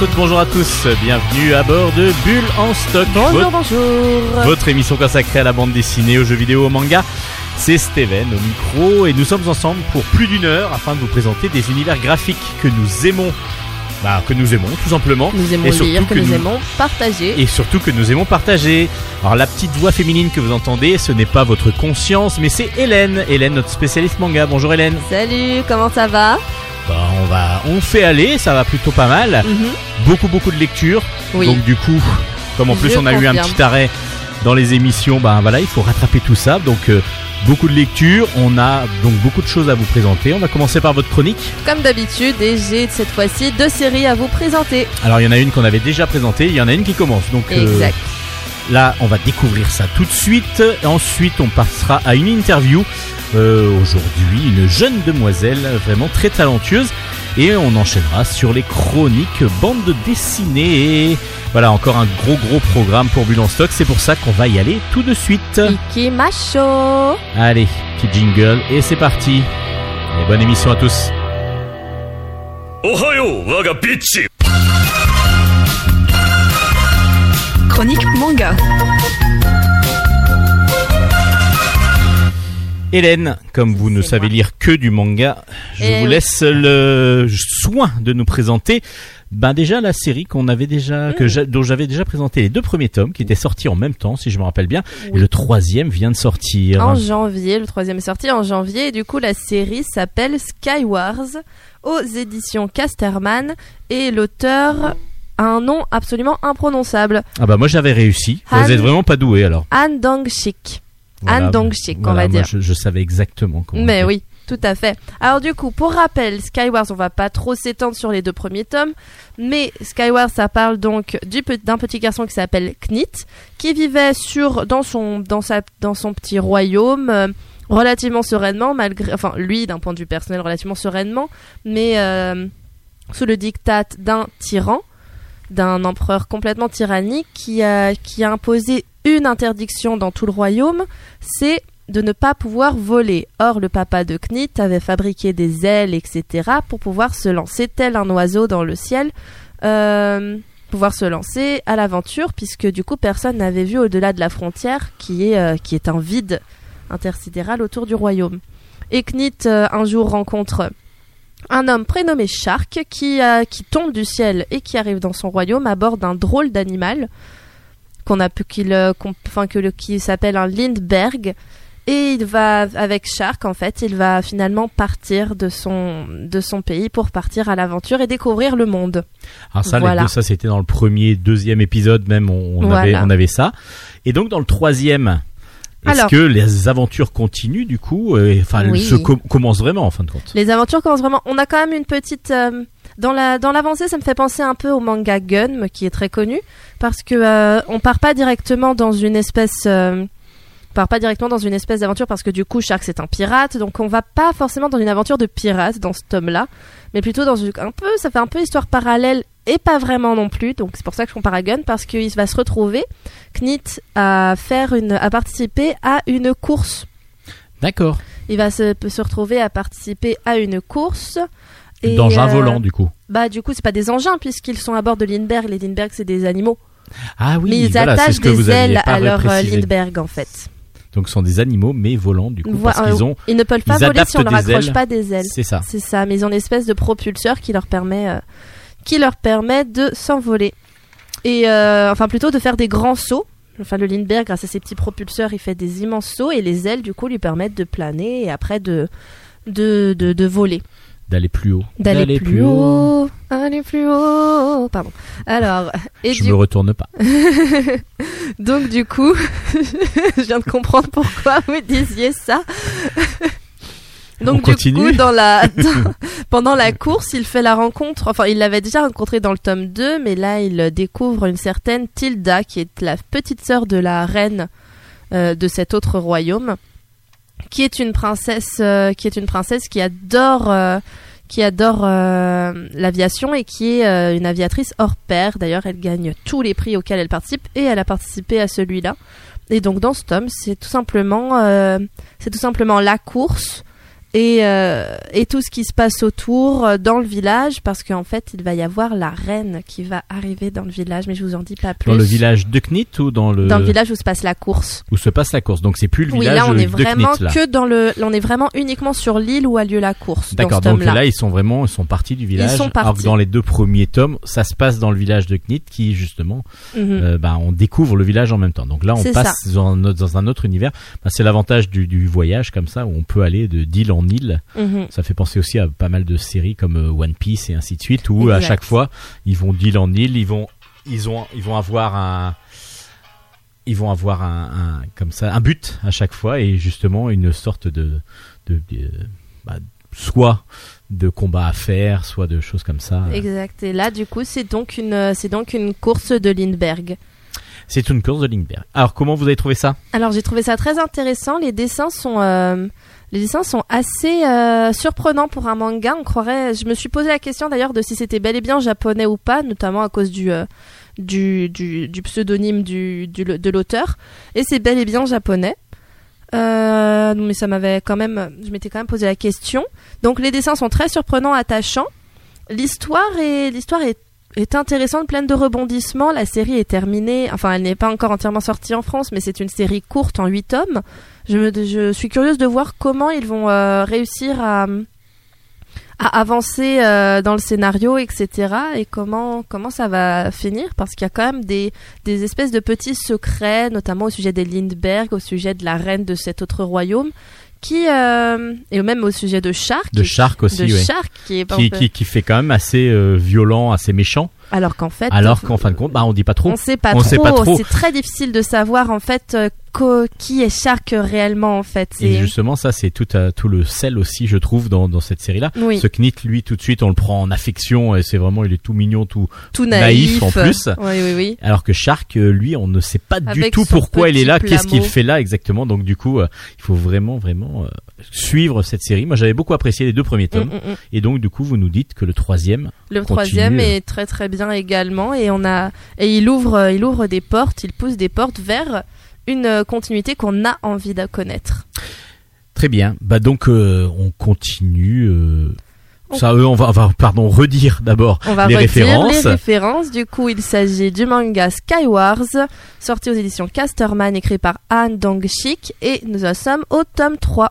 bonjour à toutes, bonjour à tous. Bienvenue à bord de Bulle en stock. Bonjour, votre, bonjour. votre émission consacrée à la bande dessinée, aux jeux vidéo, au manga. C'est Steven au micro et nous sommes ensemble pour plus d'une heure afin de vous présenter des univers graphiques que nous aimons. Bah, que nous aimons tout simplement. Nous aimons Et surtout lire, que, que nous, nous- aimons partager. Et surtout que nous aimons partager. Alors la petite voix féminine que vous entendez, ce n'est pas votre conscience, mais c'est Hélène. Hélène, notre spécialiste manga. Bonjour Hélène. Salut, comment ça va? Bah, on va, on fait aller, ça va plutôt pas mal. Mhm. Beaucoup beaucoup de lectures. Oui. Donc du coup, comme en plus on a eu un petit arrêt dans les émissions, bah voilà, il faut rattraper tout ça. Donc euh, beaucoup de lectures, on a donc beaucoup de choses à vous présenter. On va commencer par votre chronique. Comme d'habitude, et j'ai cette fois-ci deux séries à vous présenter. Alors il y en a une qu'on avait déjà présentée, il y en a une qui commence. Donc euh, Exact. Là, on va découvrir ça tout de suite. Ensuite, on passera à une interview. Euh, aujourd'hui, une jeune demoiselle vraiment très talentueuse. Et on enchaînera sur les chroniques, bandes dessinées. Et voilà, encore un gros gros programme pour Bulle en stock. C'est pour ça qu'on va y aller tout de suite. Iki macho Allez, petit jingle et c'est parti. Et bonne émission à tous. Chronique manga. Hélène, comme vous ne savez moi. lire que du manga, je Eh vous oui. laisse le soin de nous présenter ben déjà la série qu'on avait déjà que Mm. j'a- dont j'avais déjà présenté les deux premiers tomes qui étaient sortis en même temps si je me rappelle bien et le troisième vient de sortir. En janvier, le troisième est sorti en janvier, et du coup la série s'appelle Skywars aux éditions Casterman, et l'auteur un nom absolument imprononçable, Ah bah moi j'avais réussi. Han- Vous êtes vraiment pas doué alors. Han Dong-shik. Voilà. Han Dong-shik, on va moi, dire. Je, je savais exactement comment. Mais oui, tout à fait. Alors du coup, pour rappel, Skywars, on va pas trop s'étendre sur les deux premiers tomes, mais Skywars, ça parle donc du d'un petit garçon qui s'appelle Knit, qui vivait sur dans son dans sa dans son petit royaume. euh, relativement sereinement malgré enfin lui d'un point de vue personnel relativement sereinement mais euh, sous le diktat d'un tyran d'un empereur complètement tyrannique qui a imposé une interdiction dans tout le royaume c'est de ne pas pouvoir voler. Or, le papa de Knit avait fabriqué des ailes, etc., pour pouvoir se lancer tel un oiseau dans le ciel, euh, pouvoir se lancer à l'aventure, puisque du coup, personne n'avait vu au-delà de la frontière, qui est, euh, qui est un vide intersidéral autour du royaume. Et Knit, euh, un jour, rencontre un homme prénommé Shark, qui, euh, qui tombe du ciel et qui arrive dans son royaume à bord d'un drôle d'animal, qu'on a qu'il euh, enfin que le qui s'appelle un Lindbergh et il va avec Shark en fait il va finalement partir de son de son pays pour partir à l'aventure et découvrir le monde Alors ça, les Voilà. deux, ça c'était dans le premier, deuxième épisode même, on, on avait, on avait ça. Et donc dans le troisième, est-ce Alors. que les aventures continuent du coup euh, Enfin, elles Oui. se com- commencent vraiment en fin de compte? les aventures commencent vraiment on a quand même une petite euh, dans la dans l'avancée ça me fait penser un peu au manga Gun qui est très connu parce que euh, on part pas directement dans une espèce euh, part pas directement dans une espèce d'aventure parce que du coup Shark c'est un pirate donc on va pas forcément dans une aventure de pirate dans ce tome là mais plutôt dans une, un peu ça fait un peu histoire parallèle et pas vraiment non plus donc c'est pour ça que je compare à Gun parce qu'il va se retrouver Knit à faire une à participer à une course D'accord. il va se, se retrouver à participer à une course et, D'engin euh, volant du coup. bah du coup c'est pas des engins puisqu'ils sont à bord de Lindbergh les Lindbergh c'est des animaux Ah oui, mais ils voilà, attachent ce que vous des ailes à leur euh. Lindbergh en fait Donc ce sont des animaux mais volants du coup Voi- parce qu'ils euh, ont, ils ne peuvent pas ils voler si on leur accroche ailes. pas des ailes c'est ça. c'est ça mais ils ont une espèce de propulseur qui leur permet euh, qui leur permet de s'envoler et euh, enfin plutôt de faire des grands sauts Enfin, le Lindbergh, grâce à ses petits propulseurs, il fait des immenses sauts et les ailes, du coup, lui permettent de planer et après de, de, de, de voler. D'aller plus haut. D'aller plus haut, aller plus haut. Pardon. Alors, et Je du me retourne pas. donc du coup, je viens de comprendre pourquoi vous disiez ça. Donc On du continue coup, dans la, dans- pendant la course, il fait la rencontre. Enfin, il l'avait déjà rencontrée dans le tome 2, mais là, il découvre une certaine Tilda, qui est la petite sœur de la reine euh, de cet autre royaume, qui est une princesse, euh, qui est une princesse qui adore, euh, qui adore euh, l'aviation et qui est une aviatrice hors pair. D'ailleurs, elle gagne tous les prix auxquels elle participe et elle a participé à celui-là. Et donc dans ce tome, c'est tout simplement, c'est tout simplement la course et, euh, et tout ce qui se passe autour euh, dans le village parce qu'en fait il va y avoir la reine qui va arriver dans le village mais je vous en dis pas plus. Dans le village de Knit ou dans le Dans le village où se passe la course. où se passe la course. Donc c'est plus le Oui, village là on est de vraiment Knit que dans le on est vraiment uniquement sur l'île où a lieu la course D'accord, donc là ils sont vraiment ils sont partis du village. sont Alors que partis. dans les deux premiers tomes, ça se passe dans le village de Knit qui justement, euh, bah, on découvre le village en même temps. Donc là on passe dans un, autre, dans un autre univers. Bah, c'est l'avantage du, du voyage comme ça où on peut aller de d'île en île. Mhm. Ça fait penser aussi à pas mal de séries comme euh, One Piece et ainsi de suite où à chaque fois ils vont d'île en île, ils vont ils ont ils vont avoir un ils vont avoir un, un- comme ça un but à chaque fois et justement une sorte de de, de- bah, soit de combat à faire, soit de choses comme ça. Exact. Et là du coup c'est donc une c'est donc une course de Lindbergh. C'est une course de Lindbergh. Alors comment vous avez trouvé ça? Alors j'ai trouvé ça très intéressant. Les dessins sont, euh, les dessins sont assez euh, surprenants pour un manga. On croirait. Je me suis posé la question d'ailleurs de si c'était bel et bien japonais ou pas, notamment à cause du euh, du, du, du pseudonyme de l'auteur. Et c'est bel et bien japonais. Euh, mais ça m'avait quand même, je m'étais quand même posé la question. Donc les dessins sont très surprenants, attachants. L'histoire est, l'histoire est, est intéressante, pleine de rebondissements. La série est terminée, enfin elle n'est pas encore entièrement sortie en France, mais c'est une série courte en 8 tomes. Je, suis curieuse de voir comment ils vont euh, réussir à, à avancer euh, dans le scénario, etc. Et comment, comment ça va finir, parce qu'il y a quand même des, des espèces de petits secrets, notamment au sujet des Lindbergh, au sujet de la reine de cet autre royaume, qui, euh, et même au sujet de Shark, De Shark aussi, de ouais. Shark qui est Qui, qui, qui fait quand même assez euh, violent, assez méchant, alors qu'en fait, alors qu'en fin de compte, bah, on dit pas trop. on sait pas on trop. sait pas trop. C'est très difficile de savoir en fait euh, qui est Shark réellement en fait. Et C'est- justement, ça, c'est tout, euh, tout le sel aussi, je trouve, dans, dans cette série-là. Oui, Ce Knit, lui, tout de suite, on le prend en affection et c'est vraiment, il est tout mignon, tout. tout naïf, naïf, en plus. Oui, oui, oui. Alors que Shark, euh, lui, on ne sait pas du tout pourquoi il est là, qu'est-ce qu'il fait là exactement. Donc du coup, euh, il faut vraiment, vraiment euh, suivre cette série. Moi, j'avais beaucoup apprécié les deux premiers tomes. Mm, mm, mm. Et donc, du coup, vous nous dites que le troisième, Le Continue. troisième est très très bien également et on a et il ouvre il ouvre des portes, il pousse des portes vers une euh, continuité qu'on a envie de connaître. très bien. Bah donc, euh, on continue. euh, On- Ça, eux, on va, va, pardon, redire d'abord On va les redire références. les références. Du coup, il s'agit du manga Skywars, sorti aux éditions Casterman, écrit par Anne Dong-shik, et nous en sommes au tome 3.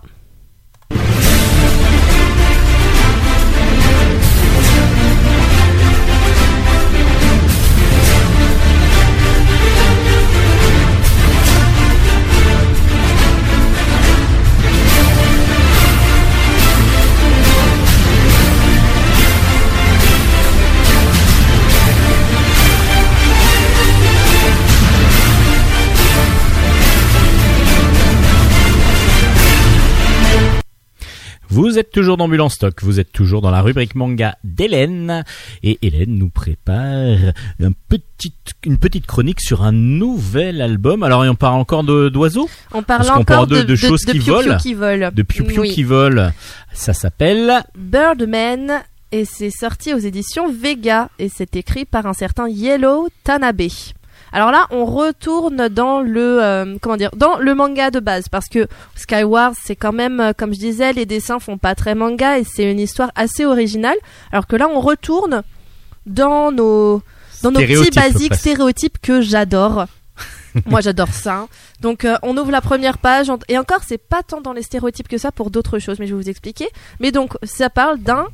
Vous êtes toujours dans Bulle en stock, vous êtes toujours dans la rubrique manga d'Hélène et Hélène nous prépare un petit, une petite chronique sur un nouvel album. Alors et on parle encore de- d'oiseaux, On parle Parce encore parle de- de choses qui volent. qui volent. de Piu Oui. qui volent. Ça s'appelle Birdman et c'est sorti aux éditions Vega et c'est écrit par un certain Yellow Tanabe. Alors là, on retourne dans le euh, comment dire, dans le manga de base parce que Skywars, c'est quand même euh, comme je disais, les dessins font pas très manga et c'est une histoire assez originale. Alors que là, on retourne dans nos dans nos petits basiques presque. stéréotypes que j'adore. Moi, j'adore ça. hein. Donc, euh, on ouvre la première page on- et encore, c'est pas tant dans les stéréotypes que ça pour d'autres choses, mais je vais vous expliquer. Mais donc, ça parle d'un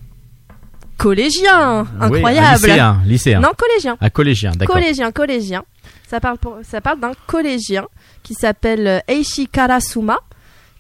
collégien, Oui, un incroyable. lycéen, lycéen. Non, collégien. Un collégien, d'accord. Collégien, collégien. Ça parle, pour- ça parle d'un collégien qui s'appelle euh, Eishi Karasuma,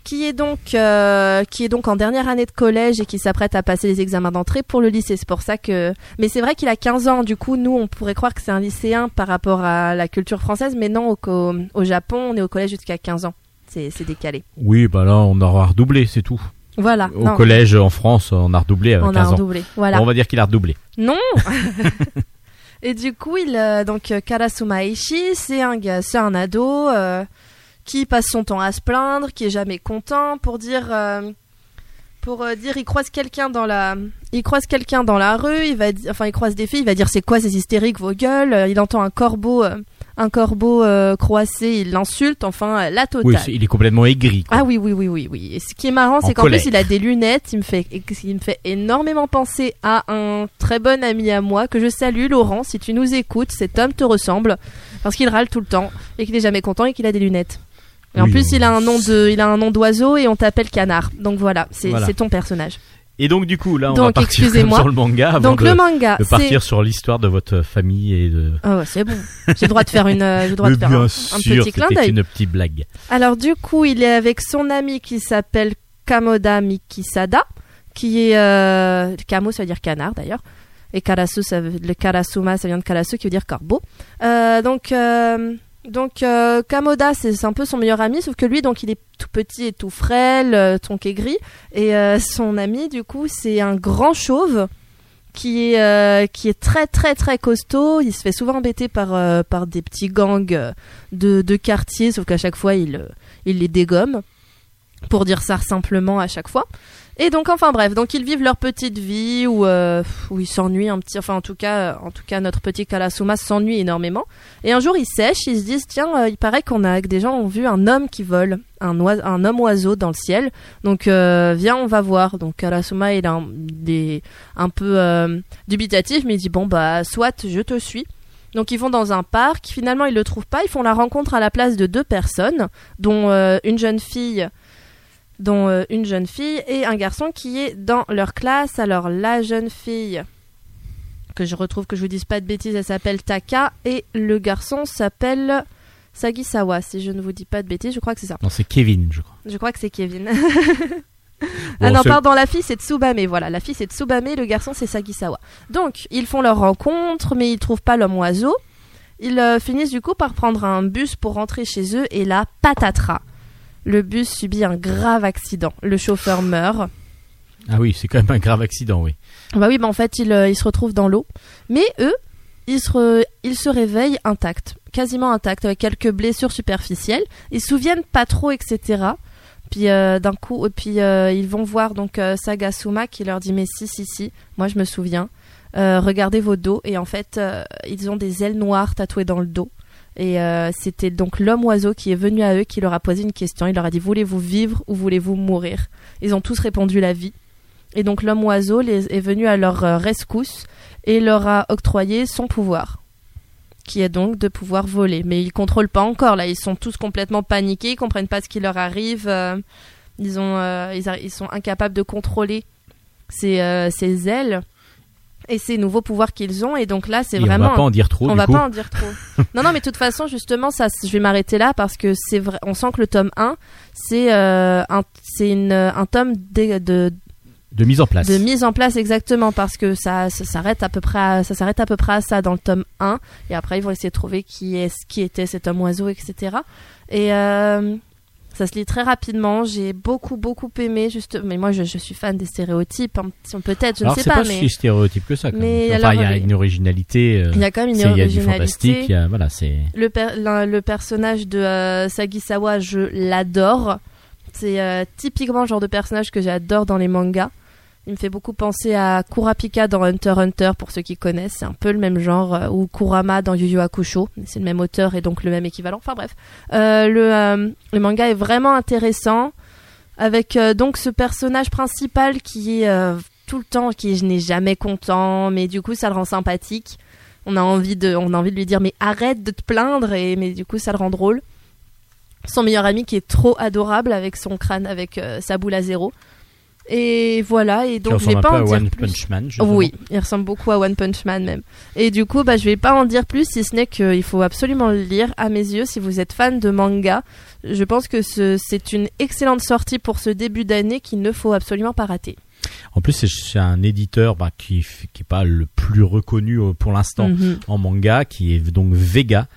qui est donc euh, qui est donc en dernière année de collège et qui s'apprête à passer les examens d'entrée pour le lycée. C'est pour ça que. Mais c'est vrai qu'il a 15 ans. Du coup, nous, on pourrait croire que c'est un lycéen par rapport à la culture française, mais non. Au, Japon, on est au collège jusqu'à 15 ans. C'est décalé. Oui, bah là on aura redoublé, c'est tout. Voilà. Au non, collège en France, on a redoublé avec on a 15 ans. redoublé. Voilà. On va dire qu'il a redoublé. Non Et du coup, il euh, donc euh, Karasuma Eishi, c'est un ado euh, qui passe son temps à se plaindre, qui est jamais content pour dire pour dire il croise quelqu'un dans la il croise quelqu'un dans la rue, il va enfin il croise des filles, il va dire c'est quoi ces hystériques vos gueules, il entend un corbeau un corbeau euh, croissé, il l'insulte, enfin euh, la totale. Oui, il est complètement aigri. quoi. Ah oui, oui, oui, oui, oui. Et ce qui est marrant, c'est qu'en plus, il a des lunettes. Il me fait, il me fait énormément penser à un très bon ami à moi que je salue, Laurent. Si tu nous écoutes, cet homme te ressemble parce qu'il râle tout le temps et qu'il est jamais content et qu'il a des lunettes. Et en Oui, plus, il a un nom de, il a un nom d'oiseau et on t'appelle Canard. Donc voilà, c'est Voilà. c'est ton personnage. Et donc du coup, là, on Donc, va partir excusez-moi. sur le manga avant Donc de, le manga, de c'est. partir sur l'histoire de votre famille et de. Ah ouais, c'est bon. J'ai le droit de faire une, euh, j'ai le droit de Mais faire bien un, petit clin d'œil. une petite blague. Alors du coup, il est avec son ami qui s'appelle Kamoda Mikisada, qui est euh, Kamo, ça veut dire canard d'ailleurs, et Karasu, ça veut- le Karasuma, ça vient de Karasu, qui veut dire corbeau. Euh, donc euh, donc euh, Kamoda, c'est un peu son meilleur ami, sauf que lui, donc il est tout petit et tout frêle, euh, tonk et gris, et euh, son ami, du coup, c'est un grand chauve. Qui est, euh, qui est très très très costaud, il se fait souvent embêter par, euh, par des petits gangs euh, de, de quartier, sauf qu'à chaque fois il, il les dégomme, pour dire ça simplement à chaque fois. Et donc enfin bref, donc ils vivent leur petite vie où, euh, où ils s'ennuient un petit, enfin en tout cas, euh, en tout cas notre petit Kalasuma s'ennuie énormément. Et un jour ils sèchent, ils se disent tiens, euh, il paraît qu'on a que des gens ont vu un homme qui vole, un, oise- un homme oiseau dans le ciel. Donc viens, on va voir. Donc Kalasuma est un, est un peu dubitatif, mais il dit bon bah soit je te suis. Donc ils vont dans un parc, finalement ils le trouvent pas, ils font la rencontre à la place de deux personnes, dont une jeune fille dont euh, une jeune fille et un garçon qui est dans leur classe. Alors la jeune fille que je retrouve que je vous dise pas de bêtises, elle s'appelle Taka et le garçon s'appelle Sagisawa si je ne vous dis pas de bêtises, je crois que c'est ça. Non, c'est Kevin, je crois. Je crois que c'est Kevin. Bon, ah non, pardon, la fille c'est Tsubame, voilà, la fille c'est Tsubame, le garçon c'est Sagisawa. Donc, ils font leur rencontre, mais ils trouvent pas l'homme oiseau. Ils euh, finissent du coup par prendre un bus pour rentrer chez eux, et là, patatras. Le bus subit un grave accident. Le chauffeur meurt. Ah oui, c'est quand même un grave accident, oui. Bah oui, bah en fait, ils, euh, ils se retrouvent dans l'eau. Mais eux, ils se, re- ils se réveillent intacts, quasiment intacts, avec quelques blessures superficielles. Ils se souviennent pas trop, etc. Puis euh, d'un coup, et puis euh, ils vont voir donc euh, Sagasuma qui leur dit mais si si si, moi je me souviens. Euh, regardez vos dos et en fait euh, ils ont des ailes noires tatouées dans le dos. Et euh, c'était donc l'homme oiseau qui est venu à eux qui leur a posé une question. Il leur a dit voulez-vous vivre ou voulez-vous mourir? Ils ont tous répondu la vie. Et donc l'homme oiseau est venu à leur euh, rescousse et leur a octroyé son pouvoir, qui est donc de pouvoir voler. Mais ils contrôlent pas encore là, ils sont tous complètement paniqués, ils comprennent pas ce qui leur arrive, euh, ils sont incapables de contrôler ces ailes et ces nouveaux pouvoirs qu'ils ont. Et donc là, c'est vraiment on va pas en dire trop, on du va coup. pas en dire trop. non, non, mais de toute façon, justement, ça, je vais m'arrêter là parce que c'est vrai. On sent que le tome 1, c'est euh, un, une, un tome de, de, De mise en place. de mise en place exactement parce que ça, ça s'arrête à peu près, à, ça s'arrête à peu près à ça dans le tome 1 et après ils vont essayer de trouver qui est, qui était cet homme oiseau, etc. Et euh, ça se lit très rapidement. J'ai beaucoup, beaucoup aimé. Juste, mais moi, je, je suis fan des stéréotypes. hein, peut-être, je Alors, ne sais pas, pas, mais si stéréotype que ça. Quand Mais. Enfin, il y a une originalité. euh, il y a quand même une c'est- il y a du originalité. fantastique. il y a- voilà, c'est. Le, per- le personnage de euh, Sagisawa, je l'adore. C'est euh, typiquement le genre de personnage que j'adore dans les mangas. Il me fait beaucoup penser à Kurapika dans Hunter Hunter, pour ceux qui connaissent. C'est un peu le même genre. euh, ou Kurama dans Yu Yu Hakusho. C'est le même auteur et donc le même équivalent. Enfin bref. Euh, le, euh, le manga est vraiment intéressant. Avec donc ce personnage principal qui est tout le temps, qui est je n'ai jamais content, mais du coup ça le rend sympathique. On a envie de, on a envie de lui dire mais arrête de te plaindre et mais du coup ça le rend drôle. Son meilleur ami qui est trop adorable avec son crâne, avec sa boule à zéro. Et voilà et donc je vais ressemble un pas peu en à dire One plus. Punch Man. Oui, il ressemble beaucoup à One Punch Man même. Et du coup, bah, je vais pas en dire plus, si ce n'est qu'il faut absolument le lire. À mes yeux, si vous êtes fan de manga, je pense que ce- c'est une excellente sortie pour ce début d'année qu'il ne faut absolument pas rater. En plus, c'est- un éditeur bah, qui f- qui est pas le plus reconnu euh, pour l'instant Mhm. en manga, qui est donc Vega.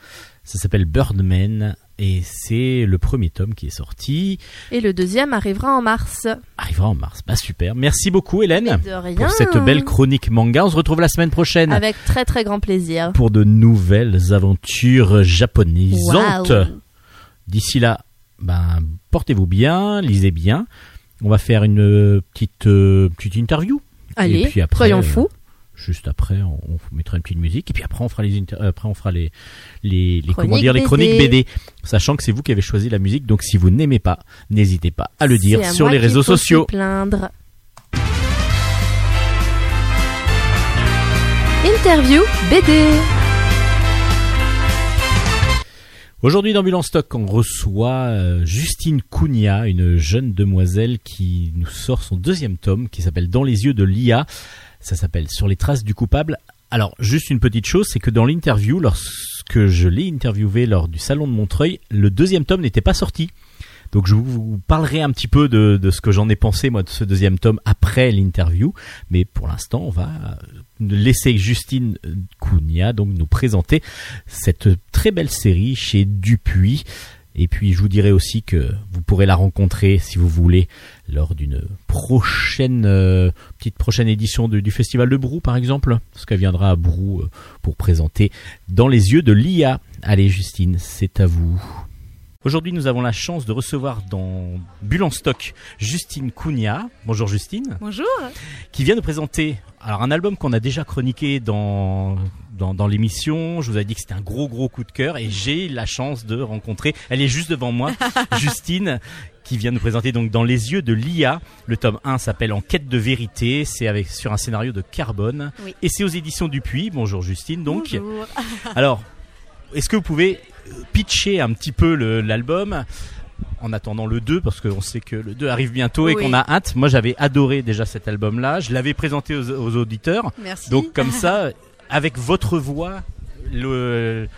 Ça s'appelle Birdman et c'est le premier tome qui est sorti. Et le deuxième arrivera en mars. Arrivera en mars. Bah super. Merci beaucoup Hélène Mais de rien. pour cette belle chronique manga. On se retrouve la semaine prochaine Avec très très grand plaisir. pour de nouvelles aventures japonisantes. D'ici là, ben, portez-vous bien, lisez bien. On va faire une petite, euh, petite interview. Allez, Et puis après, soyons fous. Juste après, on, on mettra une petite musique et puis après on fera les inter- euh, après on fera les les, les comment Chroniques dire les BD. chroniques BD, sachant que c'est vous qui avez choisi la musique. Donc si vous n'aimez pas, n'hésitez pas à le dire à sur les réseaux sociaux. plaindre. Interview BD. Aujourd'hui dans Bilan Stock, on reçoit euh, Justine Cugna, une jeune demoiselle qui nous sort son deuxième tome qui s'appelle Dans les yeux de l'IA. Ça s'appelle Sur les traces du coupable. Alors, juste une petite chose, c'est que dans l'interview, lorsque je l'ai interviewé lors du salon de Montreuil, le deuxième tome n'était pas sorti. Donc je vous parlerai un petit peu de, ce que j'en ai pensé moi de ce deuxième tome après l'interview, mais pour l'instant on va euh, laisser Justine Cugna donc nous présenter cette très belle série chez Dupuis. Et puis je vous dirai aussi que vous pourrez la rencontrer si vous voulez lors d'une prochaine euh, petite prochaine édition de- du festival de Brou par exemple, parce qu'elle viendra à Brou euh, pour présenter dans les yeux de l'IA. Allez Justine, c'est à vous. Aujourd'hui, nous avons la chance de recevoir dans Bulle en stock Justine Cugna. Bonjour Justine, Bonjour. qui vient nous présenter alors un album qu'on a déjà chroniqué dans dans, dans l'émission. Je vous ai dit que c'était un gros gros coup de cœur et j'ai la chance de rencontrer. Elle est juste devant moi, Justine. Qui vient nous présenter donc dans les yeux de l'IA. Le tome 1 s'appelle En quête de vérité. C'est avec sur un scénario de Carbone Oui. et c'est aux éditions Dupuis. Bonjour Justine. Donc Bonjour. alors, est-ce que vous pouvez euh, pitcher un petit peu l'album en attendant le 2 parce qu'on sait que le 2 arrive bientôt et Oui. qu'on a hâte. Moi, j'avais adoré déjà cet album-là. Je l'avais présenté aux, aux auditeurs. Merci. Donc comme ça, avec votre voix, le,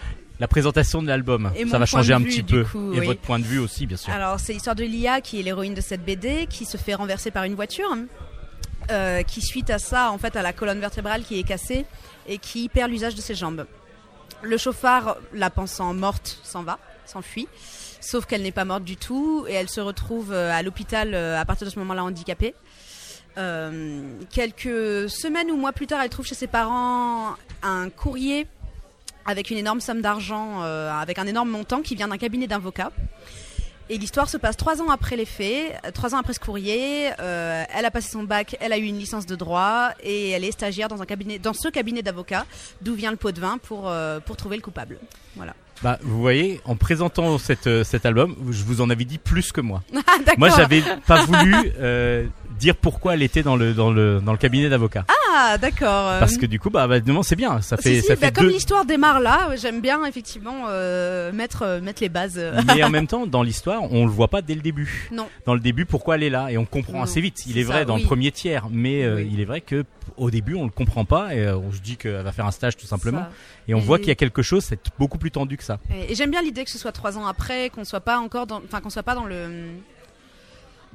la présentation de l'album, ça va changer un vue, petit peu. coup, et oui. votre point de vue aussi, bien sûr. Alors, c'est l'histoire de Lia qui est l'héroïne de cette BD, qui se fait renverser par une voiture, euh, qui suite à ça, en fait, a la colonne vertébrale qui est cassée et qui perd l'usage de ses jambes. Le chauffard, la pensant morte, s'en va, s'enfuit. Sauf qu'elle n'est pas morte du tout et elle se retrouve euh, à l'hôpital euh, à partir de ce moment-là handicapée. Euh, quelques semaines ou mois plus tard, elle trouve chez ses parents un courrier avec une énorme somme d'argent, euh, avec un énorme montant qui vient d'un cabinet d'avocats. Et l'histoire se passe trois ans après les faits, trois ans après ce courrier. euh, elle a passé son bac, elle a eu une licence de droit et elle est stagiaire dans un cabinet, dans ce cabinet d'avocats, d'où vient le pot de vin pour euh, pour trouver le coupable. Voilà. Bah, vous voyez, en présentant cette, cet album, je vous en avais dit plus que moi. Ah. Moi, j'avais pas voulu dire pourquoi elle était dans le dans le dans le cabinet d'avocat. Ah, d'accord. Parce que du coup, bah, bah non, c'est bien. Ça fait si, si, ça bah, fait comme deux. l'histoire démarre là, j'aime bien effectivement euh, mettre euh, mettre les bases. Mais en même temps, dans l'histoire, on le voit pas dès le début. Non. Dans le début, pourquoi elle est là? Et on comprend Non, assez vite. Il est vrai ça, dans oui. le premier tiers, mais euh, Oui. il est vrai que au début, on le comprend pas et euh, on se dit qu'elle va faire un stage tout simplement. Ça. Et on Et- voit qu'il y a quelque chose, c'est beaucoup plus tendu que ça. Et, et j'aime bien l'idée que ce soit trois ans après, qu'on soit pas encore dans, enfin qu'on soit pas dans le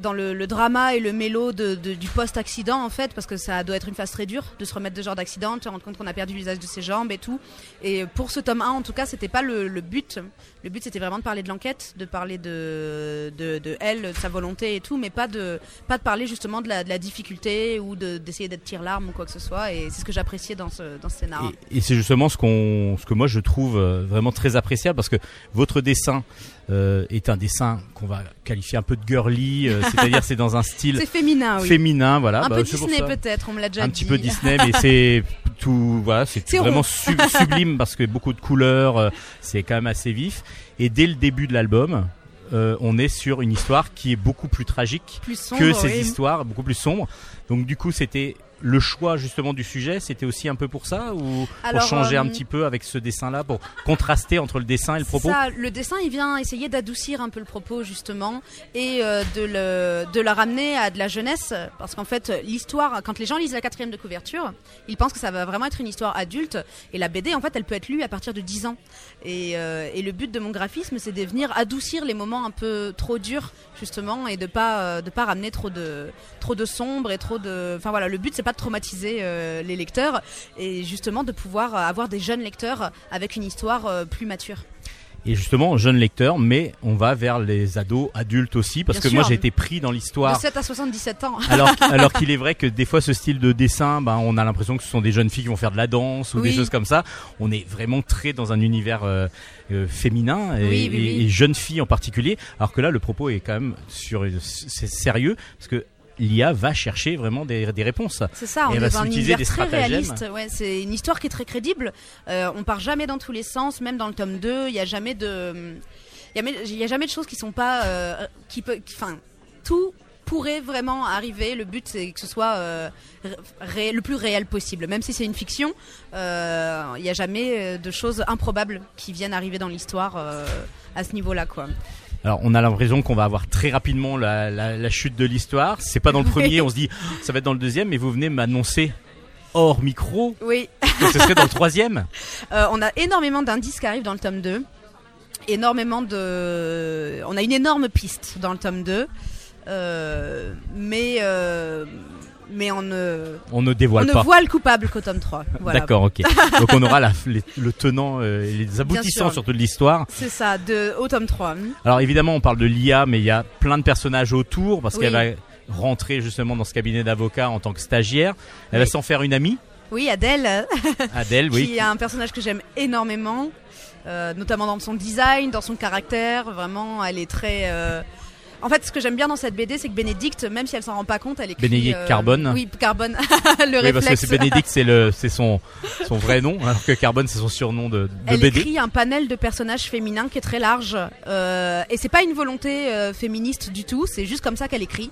dans le, drama et le mélo du post-accident en fait, parce que ça doit être une phase très dure de se remettre de ce genre d'accident, de se rendre compte qu'on a perdu l'usage de ses jambes et tout. Et pour ce tome 1 en tout cas, c'était pas le but. Le but c'était vraiment de parler de l'enquête, de parler de, de, de elle, de sa volonté et tout, mais pas de pas de parler justement de la, de la difficulté ou de- d'essayer d'être tire-larme ou quoi que ce soit. Et c'est ce que j'appréciais dans ce dans ce scénario. Et, et c'est justement ce qu'on, ce que moi je trouve euh, vraiment très appréciable parce que votre dessin euh, est un dessin qu'on va qualifier un peu de girly, euh, c'est-à-dire c'est dans un style C'est féminin, oui. féminin, voilà. Un bah, peu Disney peut-être, on me l'a déjà un dit. petit peu Disney, mais c'est tout, voilà, c'est vraiment sub- sublime parce que beaucoup de couleurs, euh, c'est quand même assez vif. Et dès le début de l'album, euh, on est sur une histoire qui est beaucoup plus tragique plus sombre, que ces oui. histoires, beaucoup plus sombres. Donc du coup, c'était le choix justement du sujet, c'était aussi un peu pour ça ou Alors, pour changer euh, un petit peu avec ce dessin-là, pour contraster entre le dessin et le propos? Ça, le dessin, il vient essayer d'adoucir un peu le propos justement et euh, de le de la ramener à de la jeunesse, parce qu'en fait, l'histoire, quand les gens lisent la quatrième de couverture, ils pensent que ça va vraiment être une histoire adulte, et la BD, en fait, elle peut être lue à partir de 10 ans. Et, euh, et le but de mon graphisme, c'est de venir adoucir les moments un peu trop durs justement et de pas euh, de pas ramener trop de trop de sombre et trop de, enfin voilà, le but c'est pas de traumatiser euh, les lecteurs et justement de pouvoir avoir des jeunes lecteurs avec une histoire euh, plus mature. Et justement, jeune lecteur, mais on va vers les ados, adultes aussi, parce Bien que moi j'ai été pris dans De l'histoire. 7 à 77 ans. Alors, alors qu'il est vrai que des fois ce style de dessin, ben, on a l'impression que ce sont des jeunes filles qui vont faire de la danse ou des choses comme ça. On est vraiment très dans un univers euh, euh, féminin et, Oui, oui, et- oui. et jeunes filles en particulier. Alors que là, le propos est quand même sur, c'est sérieux parce que l'IA va chercher vraiment des, des réponses. C'est ça, on Et est va dans un s'utiliser univers des très réaliste. Ouais, c'est une histoire qui est très crédible. Euh, on part jamais dans tous les sens, même dans le tome 2, il y a jamais de il a, jamais- a de choses qui sont pas euh, qui peut enfin tout pourrait vraiment arriver. Le but c'est que ce soit euh, ré- le plus réel possible. Même si c'est une fiction, euh, il n'y a jamais euh, de choses improbables qui viennent arriver dans l'histoire euh, à ce niveau-là quoi. Alors, on a l'impression qu'on va avoir très rapidement la, la, la chute de l'histoire. C'est pas dans le premier, on se dit Oh, ça va être dans le deuxième, mais vous venez m'annoncer hors micro Oui. que ce serait dans le troisième. Euh, on a énormément d'indices qui arrivent dans le tome 2. Énormément de. On a une énorme piste dans le tome 2. Euh, mais. euh, Mais on ne, On ne on dévoile ne pas. voit le coupable qu'au tome 3. Voilà. D'accord, ok. Donc on aura la- les- le tenant euh, et les aboutissants surtout de l'histoire. C'est ça, de, au tome 3. Alors évidemment, on parle de l'IA, mais il y a plein de personnages autour parce Oui. qu'elle va rentrer justement dans ce cabinet d'avocat en tant que stagiaire. Elle va s'en faire une amie, Oui, Adèle, Adèle, oui. qui est un personnage que j'aime énormément, euh, notamment dans son design, dans son caractère. Vraiment, elle est très. euh, En fait, ce que j'aime bien dans cette BD, c'est que Bénédicte, même si elle s'en rend pas compte, elle écrit. Bénédicte Carbone. Oui, Carbone. le Oui, parce que réflexe. c'est Bénédicte, c'est le, c'est son, son vrai nom, alors que Carbone, c'est son surnom de, de Elle BD. écrit un panel de personnages féminins qui est très large euh, et c'est pas une volonté euh, féministe du tout, c'est juste comme ça qu'elle écrit.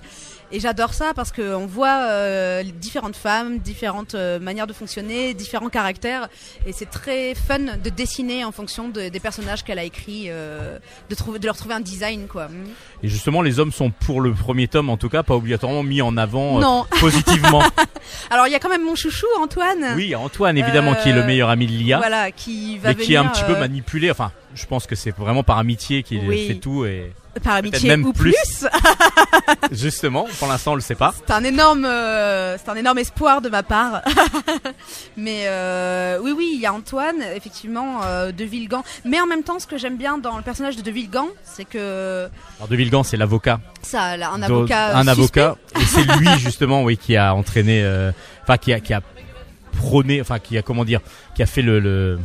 Et j'adore ça parce qu'on voit euh, différentes femmes, différentes euh, manières de fonctionner, différents caractères et c'est très fun de dessiner en fonction de- des personnages qu'elle a écrits, euh, de, trouver, de leur trouver un design quoi. Et justement, les hommes sont pour le premier tome, en tout cas, pas obligatoirement mis en avant Non, positivement. alors il y a quand même mon chouchou Antoine. oui, Antoine, évidemment, qui est le meilleur ami de l'IA, Voilà, qui va mais qui est un petit peu manipulé. Enfin, je pense que c'est vraiment par amitié qu'il Oui. fait tout et par amitié même ou plus. plus. justement, pour l'instant, on le sait pas. C'est un énorme, euh, c'est un énorme espoir de ma part. Mais euh, oui, oui, il y a Antoine, effectivement, euh, de Villegan. Mais en même temps, ce que j'aime bien dans le personnage de De Villegan, c'est que Alors, De Villegan, c'est l'avocat. ça, a un avocat, un suspect. avocat et c'est lui justement oui qui a entraîné euh, enfin qui a qui a prôné enfin qui a comment dire qui a fait le, le...